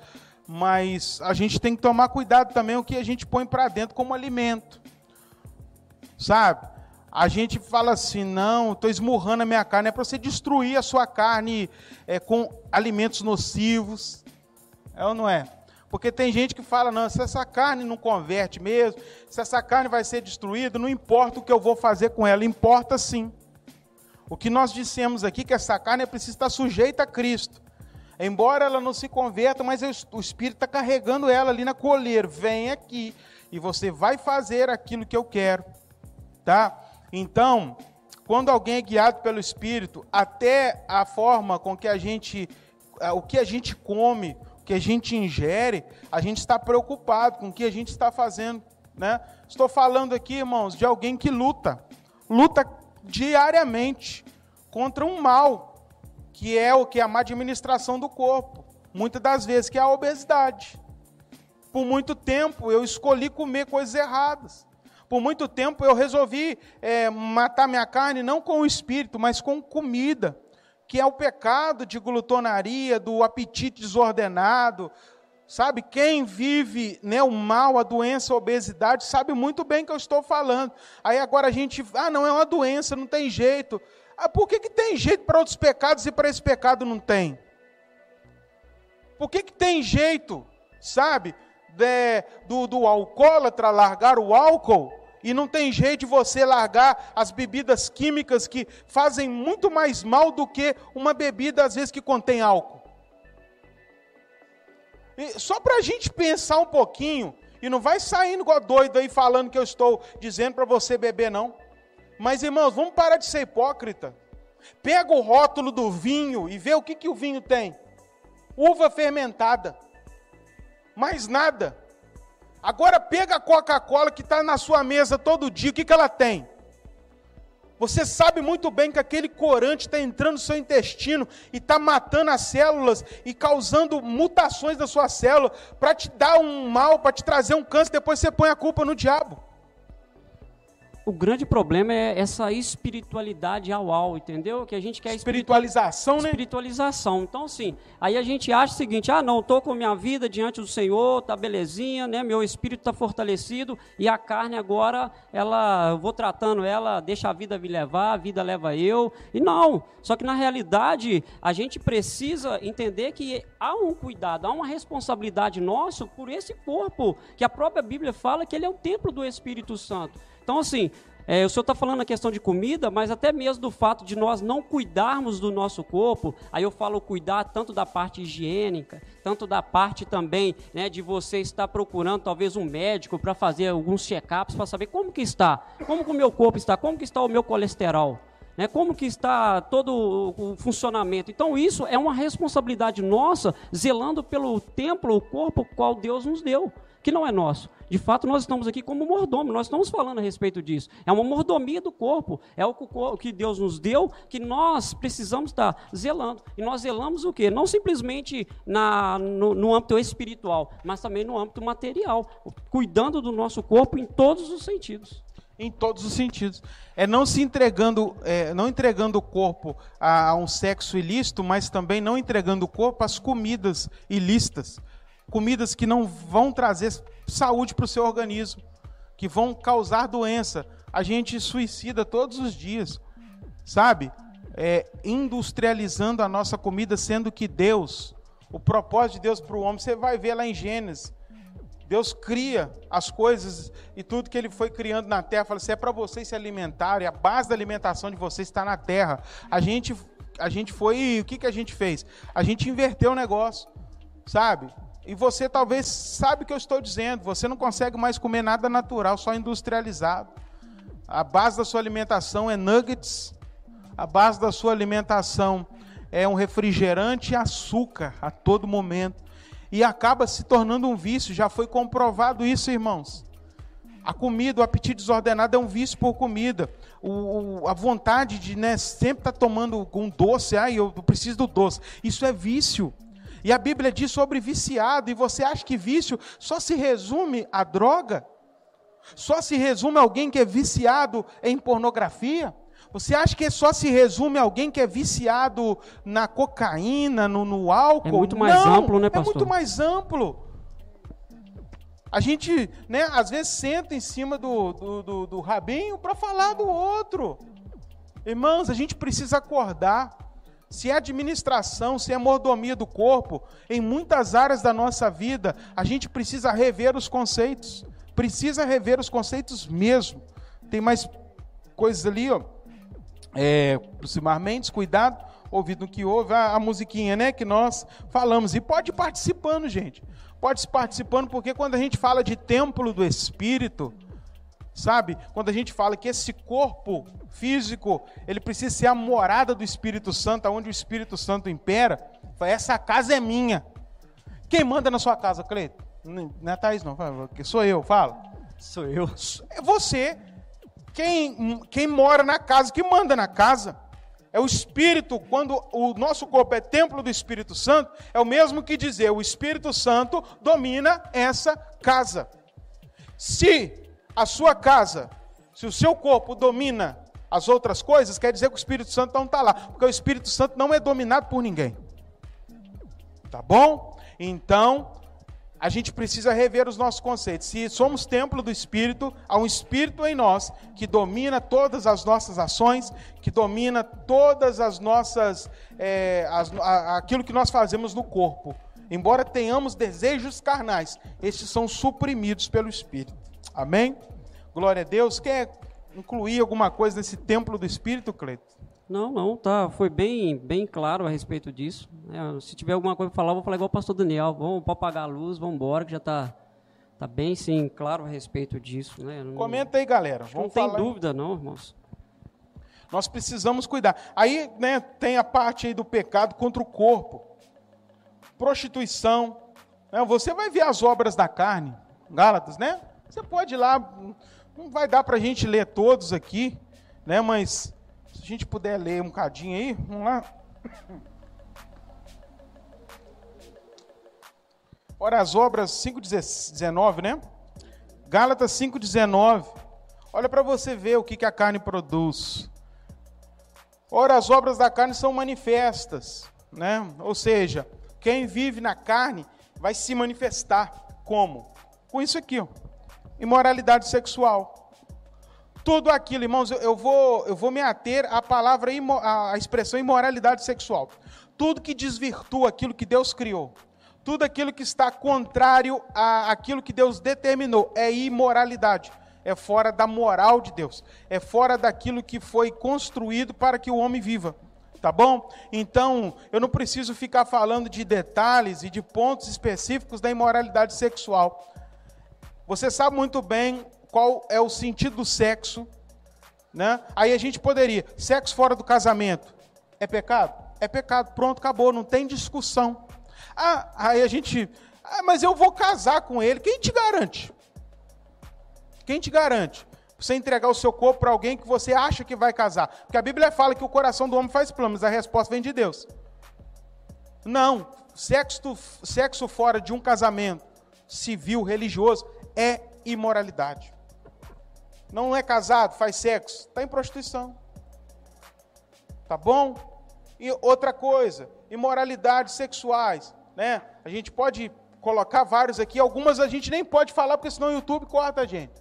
mas a gente tem que tomar cuidado também o que a gente põe para dentro como alimento. Sabe? a gente fala assim, não, estou esmurrando a minha carne, é para você destruir a sua carne é, com alimentos nocivos. É ou não é? Porque tem gente que fala, não, se essa carne não converte mesmo, se essa carne vai ser destruída, não importa o que eu vou fazer com ela, importa sim. O que nós dissemos aqui, que essa carne precisa estar sujeita a Cristo. Embora ela não se converta, mas o Espírito está carregando ela ali na coleira. Vem aqui e você vai fazer aquilo que eu quero. Tá? Então, quando alguém é guiado pelo Espírito, até a forma com que a gente, o que a gente come, o que a gente ingere, a gente está preocupado com o que a gente está fazendo. Né? Estou falando aqui, irmãos, de alguém que luta, luta diariamente contra um mal, que é o que é a má administração do corpo, muitas das vezes que é a obesidade. Por muito tempo eu escolhi comer coisas erradas. Por muito tempo eu resolvi é, matar minha carne não com o espírito, mas com comida, que é o pecado de glutonaria, do apetite desordenado. Sabe, quem vive né, o mal, a doença, a obesidade, sabe muito bem que eu estou falando. Aí agora a gente, ah, não é uma doença, não tem jeito. Ah, por que, que tem jeito para outros pecados e para esse pecado não tem? Por que, que tem jeito, sabe? de, do, do alcoólatra largar o álcool, e não tem jeito de você largar as bebidas químicas que fazem muito mais mal do que uma bebida, às vezes, que contém álcool. só para a gente pensar um pouquinho, e não vai saindo igual doido aí falando que eu estou dizendo para você beber, não. Mas irmãos, vamos parar de ser hipócrita. Pega o rótulo do vinho e vê o que, que o vinho tem: uva fermentada, mais nada. Agora pega a Coca-Cola que está na sua mesa todo dia, o que, que ela tem? Você sabe muito bem que aquele corante está entrando no seu intestino e está matando as células e causando mutações da sua célula para te dar um mal, para te trazer um câncer. Depois você põe a culpa no diabo o grande problema é essa espiritualidade ao ao, entendeu? Que a gente quer espiritualização, né? Espiritualização. Então, assim, aí a gente acha o seguinte: ah, não, estou com minha vida diante do Senhor, tá belezinha, né? Meu espírito está fortalecido e a carne agora, ela, eu vou tratando ela, deixa a vida me levar, a vida leva eu. E não. Só que na realidade a gente precisa entender que há um cuidado, há uma responsabilidade nossa por esse corpo, que a própria Bíblia fala que ele é o templo do Espírito Santo. Então, assim, é, o senhor está falando a questão de comida, mas até mesmo do fato de nós não cuidarmos do nosso corpo, aí eu falo cuidar tanto da parte higiênica, tanto da parte também né, de você estar procurando talvez um médico para fazer alguns check-ups para saber como que está, como que o meu corpo está, como que está o meu colesterol. Né, como que está todo o funcionamento. Então, isso é uma responsabilidade nossa, zelando pelo templo, o corpo qual Deus nos deu, que não é nosso. De fato, nós estamos aqui como mordomo, nós estamos falando a respeito disso. É uma mordomia do corpo, é o que Deus nos deu, que nós precisamos estar zelando. E nós zelamos o quê? Não simplesmente na, no, no âmbito espiritual, mas também no âmbito material, cuidando do nosso corpo em todos os sentidos em todos os sentidos. É não se entregando, é, não entregando o corpo a, a, um sexo ilícito, mas também não entregando o corpo às comidas ilícitas, comidas que não vão trazer saúde para o seu organismo, que vão causar doença. A gente suicida todos os dias, sabe? É, industrializando a nossa comida, sendo que Deus, o propósito de Deus para o homem, você vai ver lá em Gênesis. Deus cria as coisas e tudo que Ele foi criando na terra. Fala assim: é para vocês se alimentarem, a base da alimentação de vocês está na terra. A gente, a gente foi, o que, que a gente fez? A gente inverteu o negócio, sabe? E você talvez sabe o que eu estou dizendo. Você não consegue mais comer nada natural, só industrializado. A base da sua alimentação é nuggets. A base da sua alimentação é um refrigerante e açúcar a todo momento. E acaba se tornando um vício. Já foi comprovado isso, irmãos. A comida, o apetite desordenado é um vício por comida. O, o, a vontade de né, sempre estar tá tomando um doce, ai, eu preciso do doce. Isso é vício. E a Bíblia diz sobre viciado, e você acha que vício só se resume a droga? Só se resume a alguém que é viciado em pornografia? Você acha que só se resume a alguém que é viciado na cocaína, no, no álcool? É muito mais Não, amplo, né, pastor? É muito mais amplo. A gente, né, às vezes senta em cima do, do, do, do rabinho para falar do outro. Irmãos, a gente precisa acordar se é administração, se é mordomia do corpo, em muitas áreas da nossa vida, a gente precisa rever os conceitos. Precisa rever os conceitos mesmo. Tem mais coisas ali, ó. É, Simar Mendes, cuidado, ouvido no que ouve, a, a musiquinha, né, que nós falamos. E pode ir participando, gente. Pode ir participando, porque quando a gente fala de templo do Espírito, Sabe? Quando a gente fala que esse corpo físico, ele precisa ser a morada do Espírito Santo, onde o Espírito Santo impera, essa casa é minha. Quem manda na sua casa, Cleito? Não é Thaís, não. Sou eu, fala. Sou eu. É você. Quem, quem mora na casa, que manda na casa. É o Espírito, quando o nosso corpo é templo do Espírito Santo, é o mesmo que dizer, o Espírito Santo domina essa casa. Se a sua casa, se o seu corpo domina as outras coisas, quer dizer que o Espírito Santo não está lá, porque o Espírito Santo não é dominado por ninguém. Tá bom? Então, a gente precisa rever os nossos conceitos. Se somos templo do Espírito, há um Espírito em nós que domina todas as nossas ações, que domina todas as nossas, é, as, a, aquilo que nós fazemos no corpo. Embora tenhamos desejos carnais, estes são suprimidos pelo Espírito. Amém? Glória a Deus. Quer incluir alguma coisa nesse templo do Espírito, Cleito? Não, não, tá. Foi bem, bem claro a respeito disso. É, se tiver alguma coisa para falar, eu vou falar igual o pastor Daniel. Vamos para apagar a luz, vamos embora, que já está tá bem, sim, claro a respeito disso. Né? Não, Comenta aí, galera. Não tem dúvida, não, irmãos. Nós precisamos cuidar. Aí né, tem a parte aí do pecado contra o corpo. Prostituição. Né? Você vai ver as obras da carne, Gálatas, né? Você pode ir lá, não vai dar para a gente ler todos aqui, né? Mas se a gente puder ler um cadinho aí, vamos lá. Ora, as obras 5,19, né? Gálatas 5,19. Olha para você ver o que, que a carne produz. Ora, as obras da carne são manifestas, né? Ou seja, quem vive na carne vai se manifestar como? Com isso aqui, ó. Imoralidade sexual. Tudo aquilo, irmãos, eu vou, eu vou me ater à palavra, à expressão imoralidade sexual. Tudo que desvirtua aquilo que Deus criou, tudo aquilo que está contrário àquilo que Deus determinou, é imoralidade é fora da moral de Deus, é fora daquilo que foi construído para que o homem viva. Tá bom? Então, eu não preciso ficar falando de detalhes e de pontos específicos da imoralidade sexual. Você sabe muito bem qual é o sentido do sexo, né? Aí a gente poderia, sexo fora do casamento, é pecado? É pecado, pronto, acabou, não tem discussão. Ah, aí a gente, ah, mas eu vou casar com ele, quem te garante? Quem te garante? Você entregar o seu corpo para alguém que você acha que vai casar. Porque a Bíblia fala que o coração do homem faz planos, a resposta vem de Deus. Não, sexo, sexo fora de um casamento civil, religioso, é imoralidade. Não é casado, faz sexo, está em prostituição. Tá bom? E outra coisa, imoralidades sexuais, né? A gente pode colocar vários aqui, algumas a gente nem pode falar porque senão o YouTube corta a gente.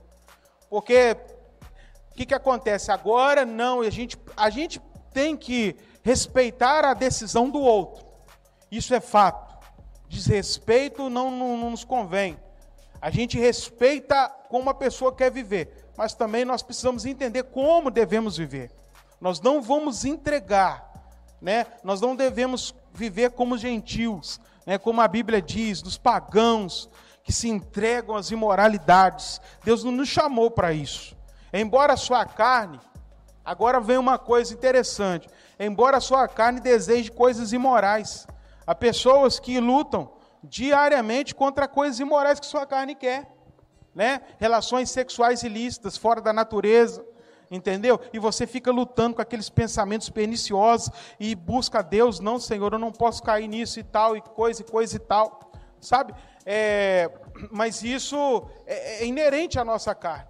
Porque o que, que acontece? Agora não, a gente, a gente tem que respeitar a decisão do outro. Isso é fato. Desrespeito não, não, não nos convém. A gente respeita como a pessoa quer viver, mas também nós precisamos entender como devemos viver. Nós não vamos entregar, né? Nós não devemos viver como gentios, né? Como a Bíblia diz, dos pagãos, que se entregam às imoralidades. Deus não nos chamou para isso. Embora a sua carne, agora vem uma coisa interessante. Embora a sua carne deseje coisas imorais, há pessoas que lutam diariamente contra coisas imorais que sua carne quer, né? Relações sexuais ilícitas fora da natureza, entendeu? E você fica lutando com aqueles pensamentos perniciosos e busca a Deus, não, Senhor, eu não posso cair nisso e tal e coisa e coisa e tal, sabe? É, mas isso é, é inerente à nossa carne.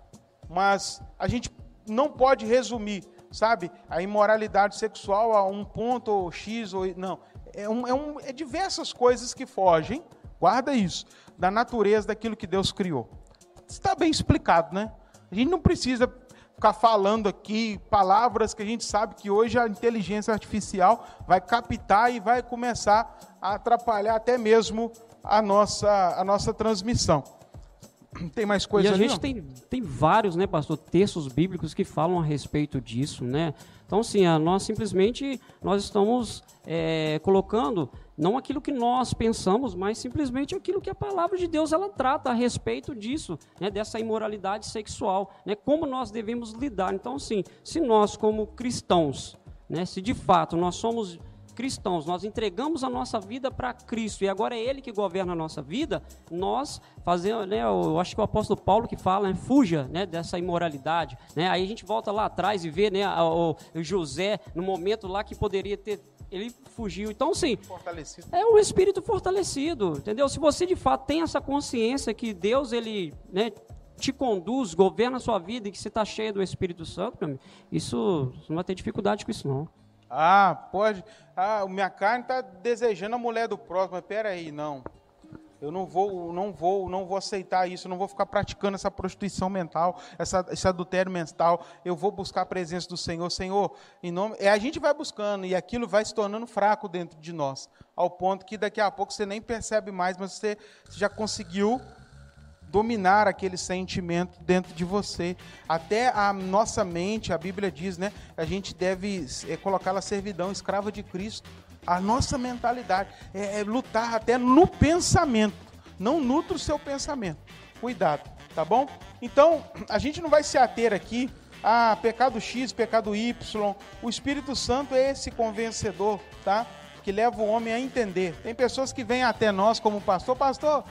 Mas a gente não pode resumir, sabe, a imoralidade sexual a um ponto X ou não. É, um, é, um, é diversas coisas que fogem, guarda isso, da natureza daquilo que Deus criou. Está bem explicado, né? A gente não precisa ficar falando aqui palavras que a gente sabe que hoje a inteligência artificial vai captar e vai começar a atrapalhar até mesmo a nossa, a nossa transmissão. [clears throat] Tem mais coisa E a gente tem, tem vários, né, pastor, textos bíblicos que falam a respeito disso, né? Então, sim, nós simplesmente nós estamos é, colocando não aquilo que nós pensamos, mas simplesmente aquilo que a palavra de Deus ela trata a respeito disso, né, dessa imoralidade sexual, né, como nós devemos lidar. Então, sim, se nós como cristãos, né, se de fato nós somos cristãos, nós entregamos a nossa vida para Cristo e agora é Ele que governa a nossa vida, nós fazemos, né, eu acho que o apóstolo Paulo que fala, né, fuja né, dessa imoralidade. Né, aí a gente volta lá atrás e vê né, o, José no momento lá que poderia ter ele fugiu. Então, sim, é um espírito fortalecido, entendeu? Se você de fato tem essa consciência que Deus ele, né, te conduz, governa a sua vida e que você está cheio do Espírito Santo, isso não vai ter dificuldade com isso não. Ah, pode. Ah, minha carne está desejando a mulher do próximo. Mas peraí, não. Eu não vou, não vou, não vou aceitar isso. Eu não vou ficar praticando essa prostituição mental, essa, esse adultério mental. Eu vou buscar a presença do Senhor. Senhor, em nome. É, a gente vai buscando e aquilo vai se tornando fraco dentro de nós, ao ponto que daqui a pouco você nem percebe mais, mas você, você já conseguiu dominar aquele sentimento dentro de você. Até a nossa mente, a Bíblia diz, né? A gente deve é, colocá-la servidão, escrava de Cristo. A nossa mentalidade é, é lutar até no pensamento. Não nutra o seu pensamento. Cuidado, tá bom? Então, a gente não vai se ater aqui a pecado X, pecado Y. O Espírito Santo é esse convencedor, tá? Que leva o homem a entender. Tem pessoas que vêm até nós como pastor, pastor,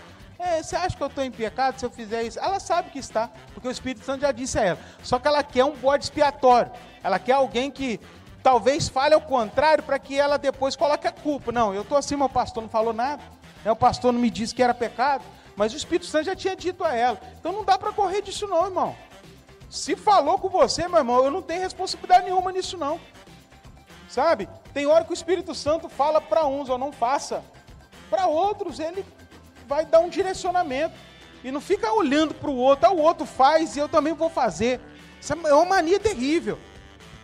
é, você acha que eu estou em pecado se eu fizer isso? Ela sabe que está, porque o Espírito Santo já disse a ela. Só que ela quer um bode expiatório. Ela quer alguém que talvez fale ao contrário para que ela depois coloque a culpa. Não, eu estou assim, meu pastor não falou nada. Né? O pastor não me disse que era pecado. Mas o Espírito Santo já tinha dito a ela. Então não dá para correr disso não, irmão. Se falou com você, meu irmão, eu não tenho responsabilidade nenhuma nisso não. Sabe? Tem hora que o Espírito Santo fala para uns, ou não faça. Para outros, ele vai dar um direcionamento. E não fica olhando para o outro, ah, o outro faz e eu também vou fazer. Isso é uma mania terrível.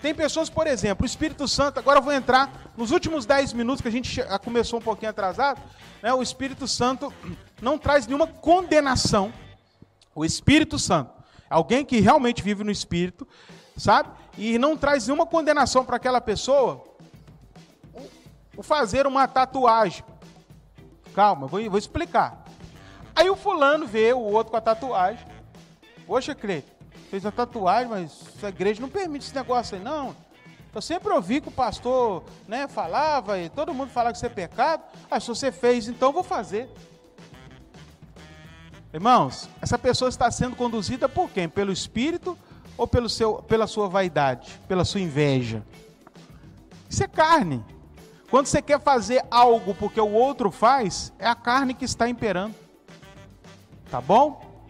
Tem pessoas, por exemplo, o Espírito Santo, agora eu vou entrar nos últimos 10 minutos, que a gente começou um pouquinho atrasado, né, o Espírito Santo [clears throat] não traz nenhuma condenação. O Espírito Santo, alguém que realmente vive no Espírito, sabe? E não traz nenhuma condenação para aquela pessoa o fazer uma tatuagem. Calma, vou, vou explicar. Aí o fulano vê o outro com a tatuagem. Poxa, crente, fez a tatuagem, mas a igreja não permite esse negócio aí, não. Eu sempre ouvi que o pastor né, falava e todo mundo falava que isso é pecado. Ah, se você fez, então eu vou fazer. Irmãos, essa pessoa está sendo conduzida por quem? Pelo Espírito ou pelo seu, pela sua vaidade, pela sua inveja? Isso é carne. Quando você quer fazer algo porque o outro faz, é a carne que está imperando. Tá bom?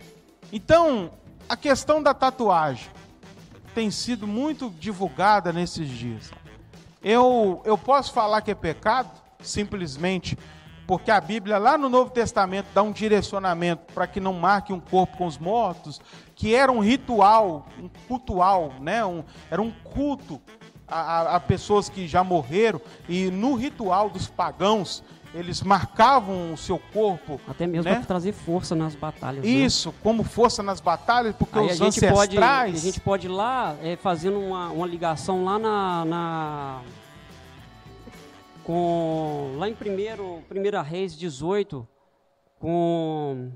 Então, a questão da tatuagem tem sido muito divulgada nesses dias. Eu, eu posso falar que é pecado, simplesmente porque a Bíblia, lá no Novo Testamento, dá um direcionamento para que não marque um corpo com os mortos, que era um ritual, um cultual, né? um, era um culto a, a, pessoas que já morreram, e no ritual dos pagãos, eles marcavam o seu corpo. Até mesmo né? para trazer força nas batalhas. Né? Isso, né? como força nas batalhas, porque Aí os a ancestrais. Pode, a gente pode ir lá é, fazendo uma, uma ligação lá na, na. com. Lá em primeiro, Primeira Reis 18, com.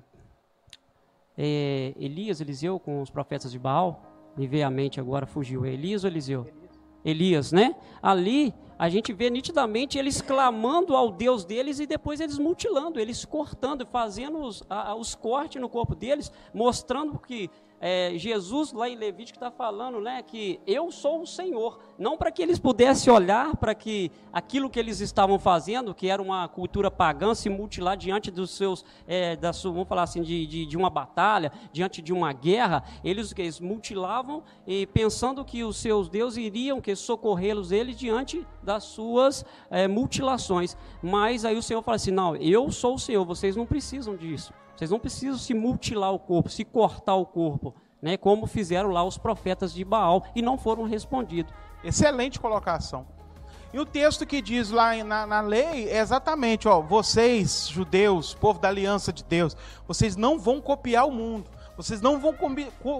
É, Elias, Eliseu, com os profetas de Baal. Me veio a mente agora, fugiu. É Elias ou Eliseu? Elias. Elias, né? Ali a gente vê nitidamente eles clamando ao Deus deles e depois eles mutilando, eles cortando, fazendo os, a, os cortes no corpo deles, mostrando que é, Jesus lá em Levítico está falando, né, que eu sou o Senhor, não para que eles pudessem olhar para que aquilo que eles estavam fazendo, que era uma cultura pagã, se mutilar diante dos seus, é, da sua, vamos falar assim, de, de, de, uma batalha, diante de uma guerra, eles, eles mutilavam e pensando que os seus deuses iriam que socorrê-los eles diante das suas é, mutilações. Mas aí o Senhor fala assim, não, eu sou o Senhor, vocês não precisam disso. Vocês não precisam se mutilar o corpo, se cortar o corpo, né? Como fizeram lá os profetas de Baal e não foram respondidos. Excelente colocação. E o texto que diz lá na, na, lei é exatamente, ó, vocês, judeus, povo da aliança de Deus, vocês não vão copiar o mundo. Vocês não vão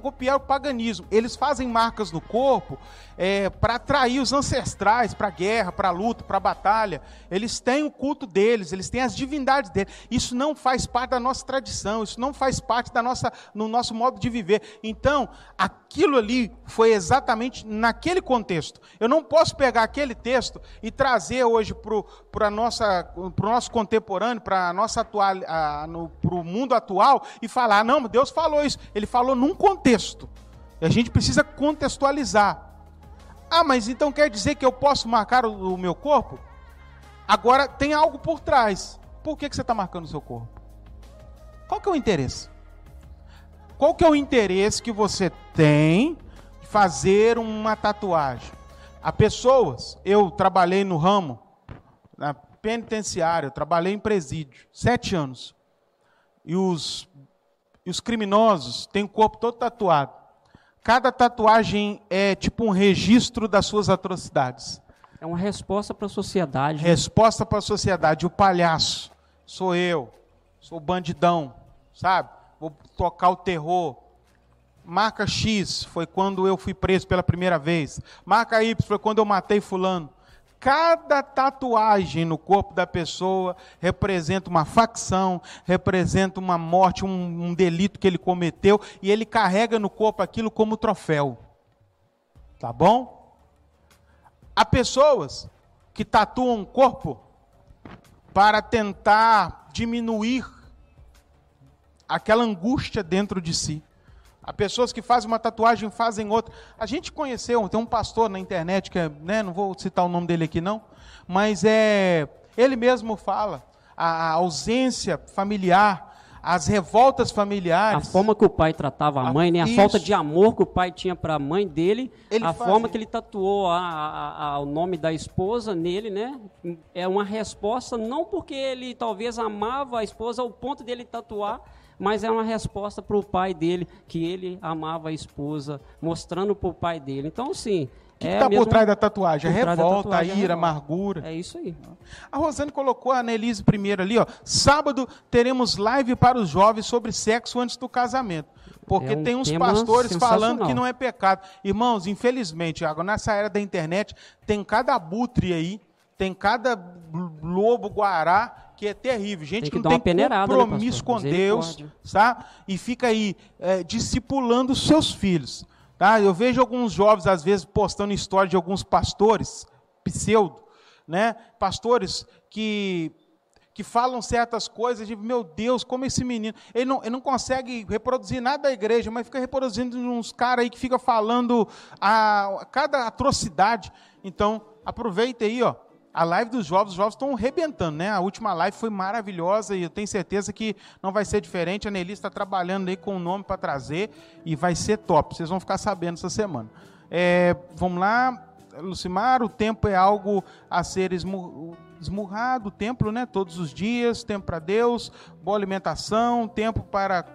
copiar o paganismo. Eles fazem marcas no corpo é, para atrair os ancestrais para a guerra, para a luta, para a batalha. Eles têm o culto deles, eles têm as divindades deles. Isso não faz parte da nossa tradição, isso não faz parte da nossa, no nosso modo de viver. Então, aquilo ali foi exatamente naquele contexto. Eu não posso pegar aquele texto e trazer hoje para o nosso contemporâneo, para nossa atual, para o mundo atual e falar, não, Deus falou isso. Ele falou num contexto. E a gente precisa contextualizar. Ah, mas então quer dizer que eu posso marcar o, o meu corpo? Agora tem algo por trás. Por que, que você está marcando o seu corpo? Qual que é o interesse? Qual que é o interesse que você tem de fazer uma tatuagem? Há pessoas, eu trabalhei no ramo, na penitenciária, eu trabalhei em presídio, sete anos. E os, e os criminosos têm o corpo todo tatuado. Cada tatuagem é tipo um registro das suas atrocidades. É uma resposta para a sociedade. Resposta para a sociedade. O palhaço sou eu, sou o bandidão, sabe? vou tocar o terror. Marca X foi quando eu fui preso pela primeira vez. Marca Y foi quando eu matei fulano. Cada tatuagem no corpo da pessoa representa uma facção, representa uma morte, um, um delito que ele cometeu, e ele carrega no corpo aquilo como troféu. Tá bom? Há pessoas que tatuam o corpo para tentar diminuir aquela angústia dentro de si. Há pessoas que fazem uma tatuagem, fazem outra. A gente conheceu, tem um pastor na internet que é, né, não vou citar o nome dele aqui não, mas é, ele mesmo fala a ausência familiar, as revoltas familiares. A forma que o pai tratava a mãe, né? a falta de amor que o pai tinha para a mãe dele, ele a forma que ele tatuou a, a, a, o nome da esposa nele, né? É uma resposta não porque ele talvez amava a esposa ao ponto dele tatuar, mas é uma resposta para o pai dele, que ele amava a esposa, mostrando para o pai dele. Então, sim. O que é está por trás da tatuagem? A revolta, tatuagem, a ira, a amargura. É isso aí. A Rosane colocou a Annelise primeiro ali, ó. Sábado teremos live para os jovens sobre sexo antes do casamento. Porque é um tem uns pastores falando que não é pecado. Irmãos, infelizmente, agora nessa era da internet, tem cada abutre aí, tem cada lobo guará que é terrível. Gente que, que não tem compromisso né, com Deus, tá? E fica aí é, discipulando os seus filhos. Tá? Eu vejo alguns jovens, às vezes, postando história de alguns pastores, pseudo, né? Pastores que que falam certas coisas, de meu Deus, como esse menino. Ele não, ele não consegue reproduzir nada da igreja, mas fica reproduzindo uns caras aí que fica falando a, a cada atrocidade. Então, aproveita aí, ó a live dos jovens, os jovens estão rebentando, né? A última live foi maravilhosa e eu tenho certeza que não vai ser diferente. A Nelly está trabalhando aí com o nome para trazer e vai ser top. Vocês vão ficar sabendo essa semana. É, vamos lá, Lucimar, o tempo é algo a ser esmurrado, o templo, né? Todos os dias, tempo para Deus, boa alimentação, tempo para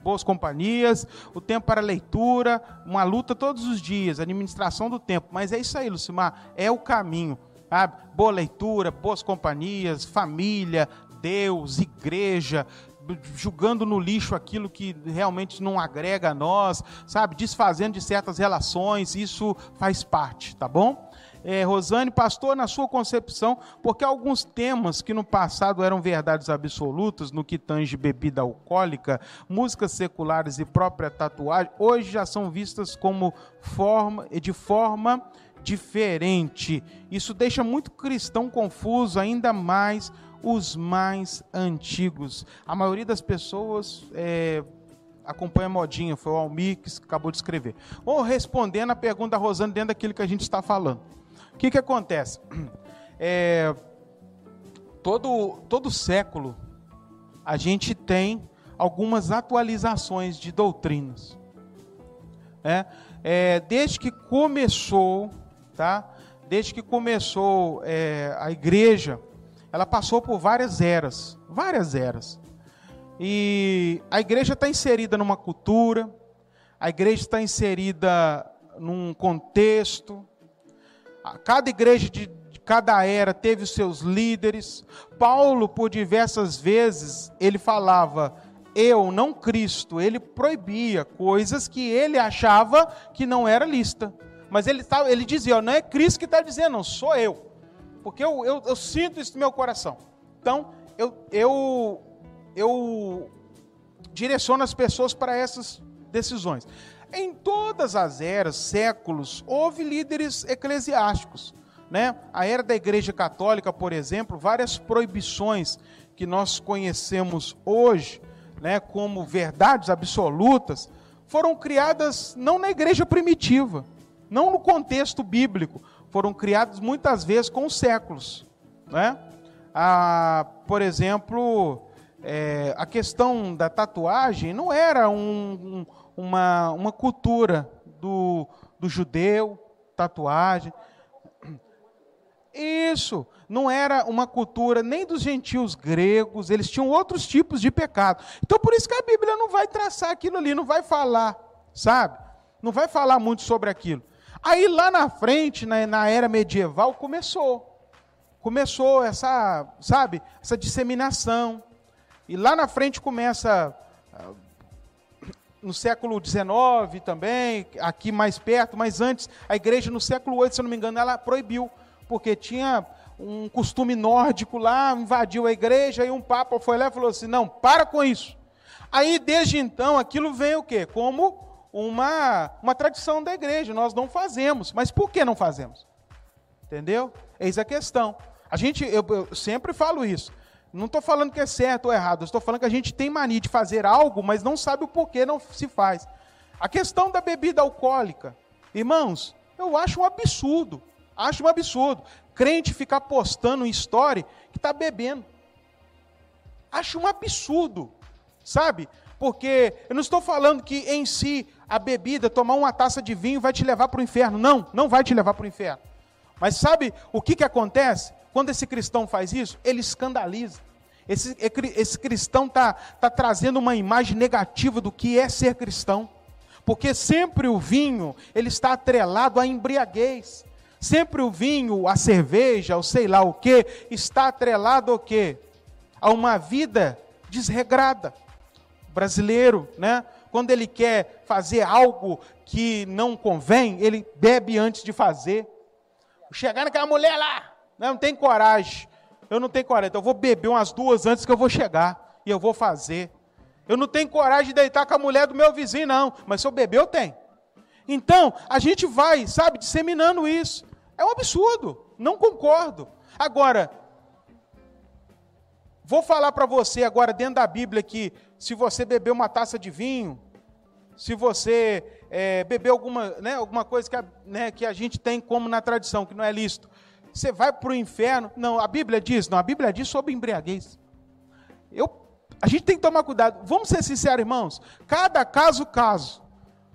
boas companhias, o tempo para leitura, uma luta todos os dias, administração do tempo. Mas é isso aí, Lucimar, é o caminho sabe? Boa leitura, boas companhias, família, Deus, igreja, julgando no lixo aquilo que realmente não agrega a nós, sabe? Desfazendo de certas relações, isso faz parte, tá bom? É, Rosane, pastor, na sua concepção, porque alguns temas que no passado eram verdades absolutas, no que tange bebida alcoólica, músicas seculares e própria tatuagem, hoje já são vistas como forma, de forma diferente. Isso deixa muito cristão confuso, ainda mais os mais antigos. A maioria das pessoas é, acompanha modinha, foi o Almir que acabou de escrever. Ou respondendo a pergunta da Rosana dentro daquilo que a gente está falando. O que, que acontece? [clears throat] É, todo, todo século a gente tem algumas atualizações de doutrinas. É, é, desde que começou tá? Desde que começou é, a igreja, ela passou por várias eras, várias eras. E a igreja está inserida numa cultura, a igreja está inserida num contexto. Cada igreja de, de cada era teve os seus líderes. Paulo, por diversas vezes, ele falava eu, não Cristo. Ele proibia coisas que ele achava que não era lista. Mas ele, tá, ele dizia, não é Cristo que está dizendo, não, sou eu. Porque eu, eu, eu, sinto isso no meu coração. Então, eu, eu, eu direciono as pessoas para essas decisões. Em todas as eras, séculos, houve líderes eclesiásticos. Né? A era da Igreja Católica, por exemplo, várias proibições que nós conhecemos hoje, né, como verdades absolutas, foram criadas não na igreja primitiva, não no contexto bíblico, foram criados muitas vezes com séculos. Né? Ah, por exemplo, é, a questão da tatuagem não era um, um, uma, uma cultura do, do judeu, tatuagem. Isso, não era uma cultura nem dos gentios gregos, eles tinham outros tipos de pecado. Então, por isso que a Bíblia não vai traçar aquilo ali, não vai falar, sabe? Não vai falar muito sobre aquilo. Aí lá na frente, na, na era medieval, começou. Começou essa, sabe, essa disseminação. E lá na frente começa no século XIX também, aqui mais perto, mas antes, a igreja no século VIII, se eu não me engano, ela proibiu, porque tinha um costume nórdico lá, invadiu a igreja, e um papa foi lá e falou assim: não, para com isso. Aí, desde então, aquilo vem o quê? Como uma, uma tradição da igreja, nós não fazemos. Mas por que não fazemos? Entendeu? Eis a questão. A gente, eu, eu sempre falo isso. Não estou falando que é certo ou errado, estou falando que a gente tem mania de fazer algo, mas não sabe o porquê não se faz. A questão da bebida alcoólica, irmãos, eu acho um absurdo. Acho um absurdo. Crente ficar postando em story que está bebendo. Acho um absurdo, sabe? Porque eu não estou falando que em si a bebida, tomar uma taça de vinho vai te levar para o inferno. Não, não vai te levar para o inferno. Mas sabe o que, que acontece? Quando esse cristão faz isso, ele escandaliza. Esse, esse cristão está tá trazendo uma imagem negativa do que é ser cristão. Porque sempre o vinho, ele está atrelado à embriaguez. Sempre o vinho, a cerveja, ou sei lá o que, está atrelado ao quê? A uma vida desregrada. Brasileiro, né? Quando ele quer fazer algo que não convém, ele bebe antes de fazer. Chegar naquela mulher lá, né? Não tem coragem. Eu não tenho coragem. Então eu vou beber umas duas antes que eu vou chegar. E eu vou fazer. Eu não tenho coragem de deitar com a mulher do meu vizinho, não. Mas se eu beber, eu tenho. Então, a gente vai, sabe, disseminando isso. É um absurdo. Não concordo. Agora, vou falar para você agora, dentro da Bíblia, que se você beber uma taça de vinho, se você é, beber alguma, né, alguma coisa que a, né, que a gente tem como na tradição, que não é lícito, você vai para o inferno. Não, a Bíblia diz, não, a Bíblia diz sobre embriaguez. Eu, a gente tem que tomar cuidado. Vamos ser sinceros, irmãos. Cada caso, caso.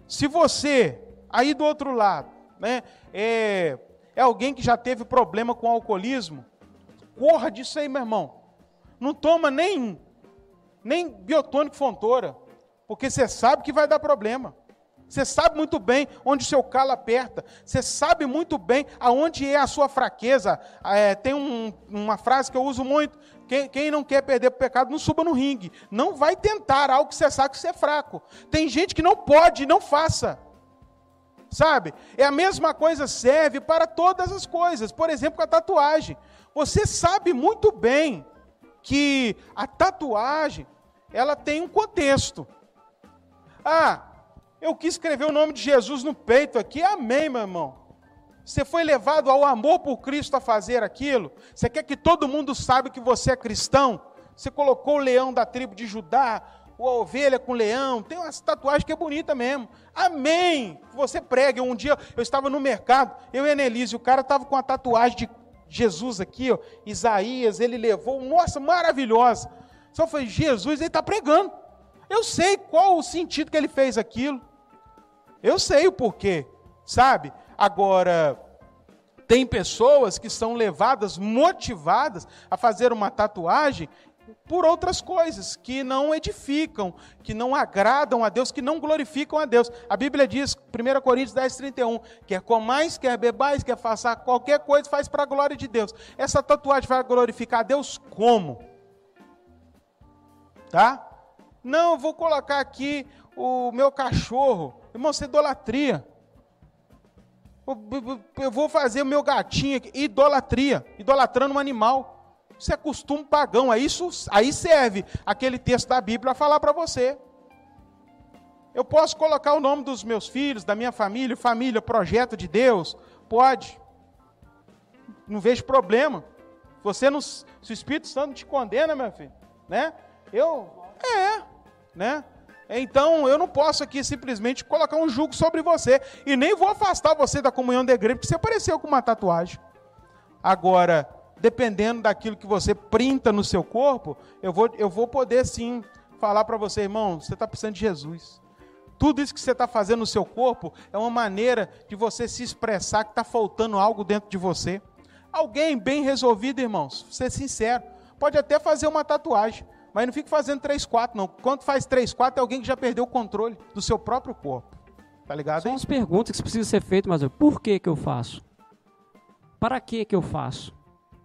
Se você, aí do outro lado, né, é, é alguém que já teve problema com alcoolismo, corra disso aí, meu irmão. Não toma nem, nem biotônico fontora, porque você sabe que vai dar problema. Você sabe muito bem onde o seu calo aperta. Você sabe muito bem aonde é a sua fraqueza. É, tem um, uma frase que eu uso muito: quem, quem não quer perder para o pecado, não suba no ringue. Não vai tentar algo que você sabe que você é fraco. Tem gente que não pode, não faça. Sabe? É a mesma coisa serve para todas as coisas. Por exemplo, com a tatuagem. Você sabe muito bem que a tatuagem ela tem um contexto. Ah, eu quis escrever o nome de Jesus no peito aqui, amém, meu irmão. Você foi levado ao amor por Cristo a fazer aquilo? Você quer que todo mundo saiba que você é cristão? Você colocou o leão da tribo de Judá, ou a ovelha com leão, tem uma tatuagem que é bonita mesmo. Amém! Você prega. Um dia eu estava no mercado, eu e a Nelise, o cara estava com a tatuagem de Jesus aqui, ó, Isaías, ele levou, nossa, maravilhosa. Só foi Jesus, ele está pregando. Eu sei qual o sentido que ele fez aquilo. Eu sei o porquê, sabe? Agora, tem pessoas que são levadas, motivadas a fazer uma tatuagem por outras coisas que não edificam, que não agradam a Deus, que não glorificam a Deus. A Bíblia diz, 1 Coríntios 10, 31, quer comais, quer bebais, quer faça qualquer coisa, faz para a glória de Deus. Essa tatuagem vai glorificar a Deus como? Tá? Não, vou colocar aqui o meu cachorro. Irmão, isso é idolatria. Eu vou fazer o meu gatinho aqui. Idolatria. Idolatrando um animal. Isso é costume pagão. Aí, isso, aí serve aquele texto da Bíblia a falar para você. Eu posso colocar o nome dos meus filhos, da minha família, família, projeto de Deus? Pode. Não vejo problema. Você não, se o Espírito Santo te condena, meu filho, né? Eu, é, né? Então eu não posso aqui simplesmente colocar um jugo sobre você e nem vou afastar você da comunhão da igreja porque você apareceu com uma tatuagem. Agora, dependendo daquilo que você printa no seu corpo, eu vou, eu vou poder sim falar para você, irmão, você está precisando de Jesus. Tudo isso que você está fazendo no seu corpo é uma maneira de você se expressar que está faltando algo dentro de você. Alguém bem resolvido, irmãos, ser sincero, pode até fazer uma tatuagem mas não fique fazendo 3, 4, não. Quando faz 3, 4 é alguém que já perdeu o controle do seu próprio corpo. Tá ligado? São as perguntas que precisam ser feitas, mas por que que eu faço? Para que que eu faço?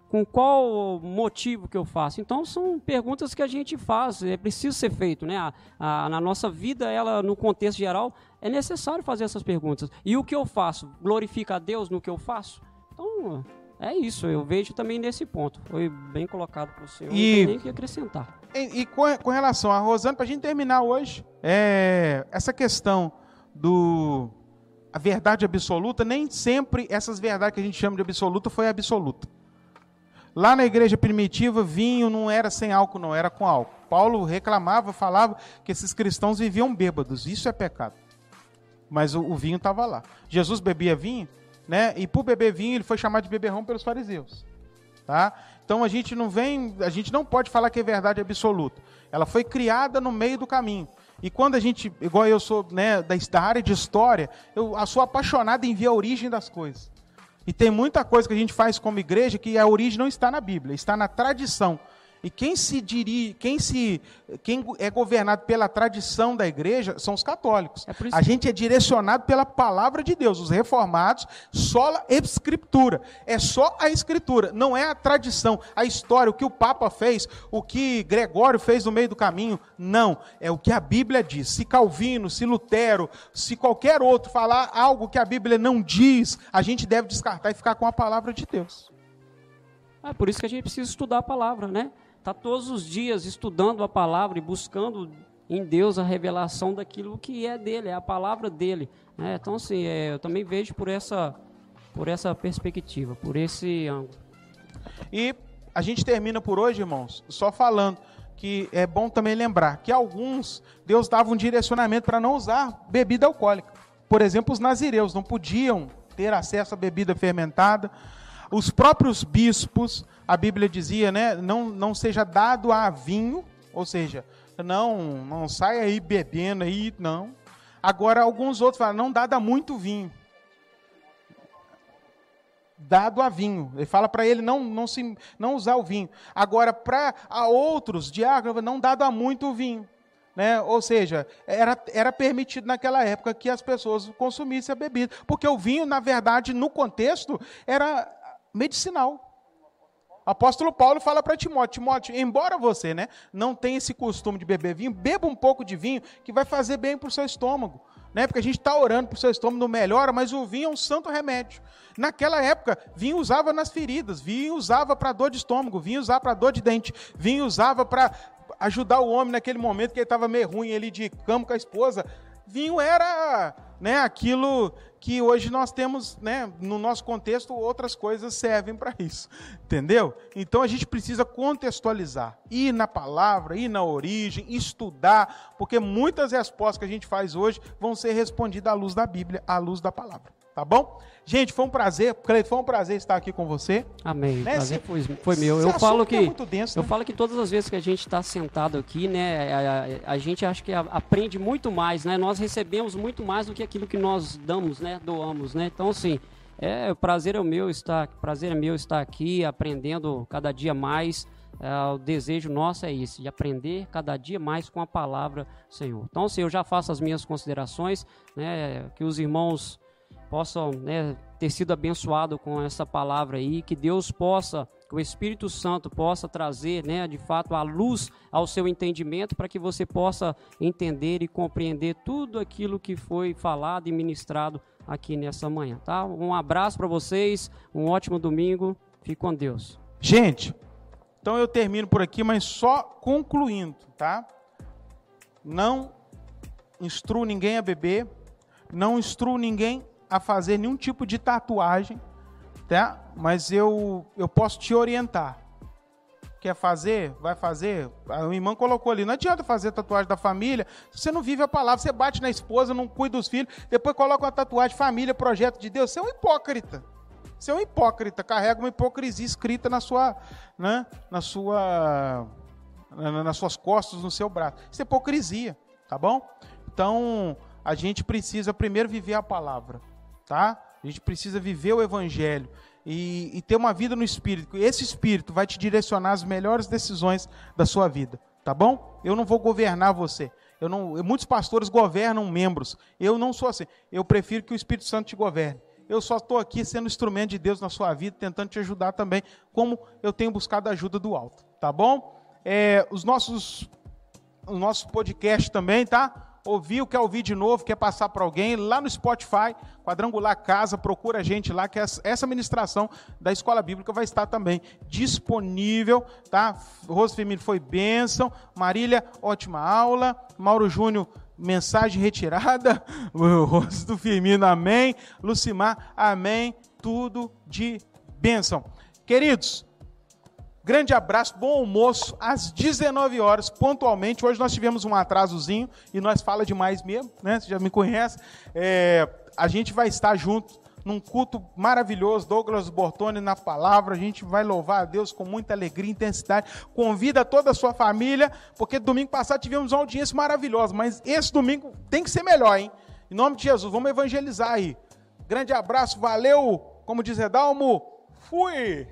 com qual motivo que eu faço? Então são perguntas que a gente faz, é preciso ser feito, né? A, a, na nossa vida, ela no contexto geral, é necessário fazer essas perguntas. E o que eu faço? Glorifica a Deus no que eu faço? Então, é isso, eu vejo também nesse ponto. Foi bem colocado para o senhor, e, não tem que acrescentar. E, e com, com, relação a Rosana, para a gente terminar hoje, é, essa questão do a verdade absoluta, nem sempre essas verdades que a gente chama de absoluta foi absoluta. Lá na igreja primitiva, vinho não era sem álcool, não, era com álcool. Paulo reclamava, falava que esses cristãos viviam bêbados. Isso é pecado. Mas o, o vinho estava lá. Jesus bebia vinho, né? E por beber vinho, ele foi chamado de beberrão pelos fariseus. Tá? Então a gente não vem, a gente não pode falar que é verdade absoluta. Ela foi criada no meio do caminho. E quando a gente, igual eu sou né, da, área de história, eu sou apaixonado em ver a origem das coisas. E tem muita coisa que a gente faz como igreja que a origem não está na Bíblia, está na tradição. E quem se dirige, quem se quem é governado pela tradição da igreja são os católicos. É a gente é direcionado pela palavra de Deus. Os reformados, sola escritura. É só a escritura, não é a tradição, a história, o que o Papa fez, o que Gregório fez no meio do caminho. Não, é o que a Bíblia diz. Se Calvino, se Lutero, se qualquer outro falar algo que a Bíblia não diz, a gente deve descartar e ficar com a palavra de Deus. É por isso que a gente precisa estudar a palavra, né? Está todos os dias estudando a palavra e buscando em Deus a revelação daquilo que é dele, é a palavra dele. Né? Então, assim, é, eu também vejo por essa, por essa perspectiva, por esse ângulo. E a gente termina por hoje, irmãos, só falando que é bom também lembrar que alguns, Deus dava um direcionamento para não usar bebida alcoólica. Por exemplo, os nazireus não podiam ter acesso a bebida fermentada. Os próprios bispos a Bíblia dizia, né, não, não seja dado a vinho, ou seja, não, não saia aí bebendo aí, não. Agora, alguns outros falam, não dado a muito vinho. Dado a vinho. Ele fala para ele não, não, se, não usar o vinho. Agora, para outros diáconos, não dado a muito vinho. Né? Ou seja, era, era permitido naquela época que as pessoas consumissem a bebida. Porque o vinho, na verdade, no contexto, era medicinal. O apóstolo Paulo fala para Timóteo, Timóteo, embora você né, não tenha esse costume de beber vinho, beba um pouco de vinho que vai fazer bem para o seu estômago. Né? Porque a gente está orando para o seu estômago não melhora, mas o vinho é um santo remédio. Naquela época, vinho usava nas feridas, vinho usava para dor de estômago, vinho usava para dor de dente, vinho usava para ajudar o homem naquele momento que ele estava meio ruim ali de cama com a esposa. Vinho era né, aquilo que hoje nós temos, né, no nosso contexto, outras coisas servem para isso, entendeu? Então a gente precisa contextualizar, ir na palavra, ir na origem, estudar, porque muitas respostas que a gente faz hoje vão ser respondidas à luz da Bíblia, à luz da palavra. Tá bom? Gente, foi um prazer, Cleito, foi um prazer estar aqui com você. Amém. Né? Prazer foi, foi meu. Eu falo que, é denso, eu né? falo que todas as vezes que a gente está sentado aqui, né, a, a, a, gente acha que aprende muito mais, né? Nós recebemos muito mais do que aquilo que nós damos, né, doamos, né? Então, assim, é, o prazer é o meu estar, prazer é meu estar aqui aprendendo cada dia mais. É, o desejo nosso é esse, de aprender cada dia mais com a palavra Senhor. Então, assim, eu já faço as minhas considerações, né, que os irmãos possam né, ter sido abençoado com essa palavra aí, que Deus possa, que o Espírito Santo possa trazer, né, de fato, a luz ao seu entendimento para que você possa entender e compreender tudo aquilo que foi falado e ministrado aqui nessa manhã, tá? Um abraço para vocês, um ótimo domingo, fique com Deus. Gente, então eu termino por aqui, mas só concluindo, tá? Não instruo ninguém a beber, não instruo ninguém a fazer nenhum tipo de tatuagem, tá? Mas eu, eu posso te orientar. Quer fazer? Vai fazer? A minha irmã colocou ali. Não adianta fazer tatuagem da família você não vive a palavra. Você bate na esposa, não cuida dos filhos, depois coloca uma tatuagem família, projeto de Deus. Você é um hipócrita. Você é um hipócrita. Carrega uma hipocrisia escrita na sua, né, na sua, nas suas costas, no seu braço. Isso é hipocrisia, tá bom? Então, a gente precisa primeiro viver a palavra tá? A gente precisa viver o Evangelho e, e, ter uma vida no Espírito. Esse Espírito vai te direcionar as melhores decisões da sua vida, tá bom? Eu não vou governar você. Eu não, muitos pastores governam membros. Eu não sou assim. Eu prefiro que o Espírito Santo te governe. eu só estou aqui sendo instrumento de Deus na sua vida, tentando te ajudar também, como eu tenho buscado a ajuda do alto, tá bom? É, os nossos, o nosso podcast também, tá? Ouviu, quer ouvir de novo, quer passar para alguém, lá no Spotify, Quadrangular Casa, procura a gente lá, que essa ministração da Escola Bíblica vai estar também disponível, tá? Rosa Firmino foi bênção, Marília, ótima aula, Mauro Júnior, mensagem retirada, [laughs] o Rosa do Firmino, amém, Lucimar, amém, tudo de bênção. Queridos, Grande abraço, bom almoço, às 19 horas, pontualmente. Hoje nós tivemos um atrasozinho e nós fala demais mesmo, né? Você já me conhece. É, a gente vai estar junto num culto maravilhoso, Douglas Bortoni na palavra. A gente vai louvar a Deus com muita alegria e intensidade. Convida toda a sua família, porque domingo passado tivemos uma audiência maravilhosa, mas esse domingo tem que ser melhor, hein? Em nome de Jesus, vamos evangelizar aí. Grande abraço, valeu. Como diz Redalmo, fui!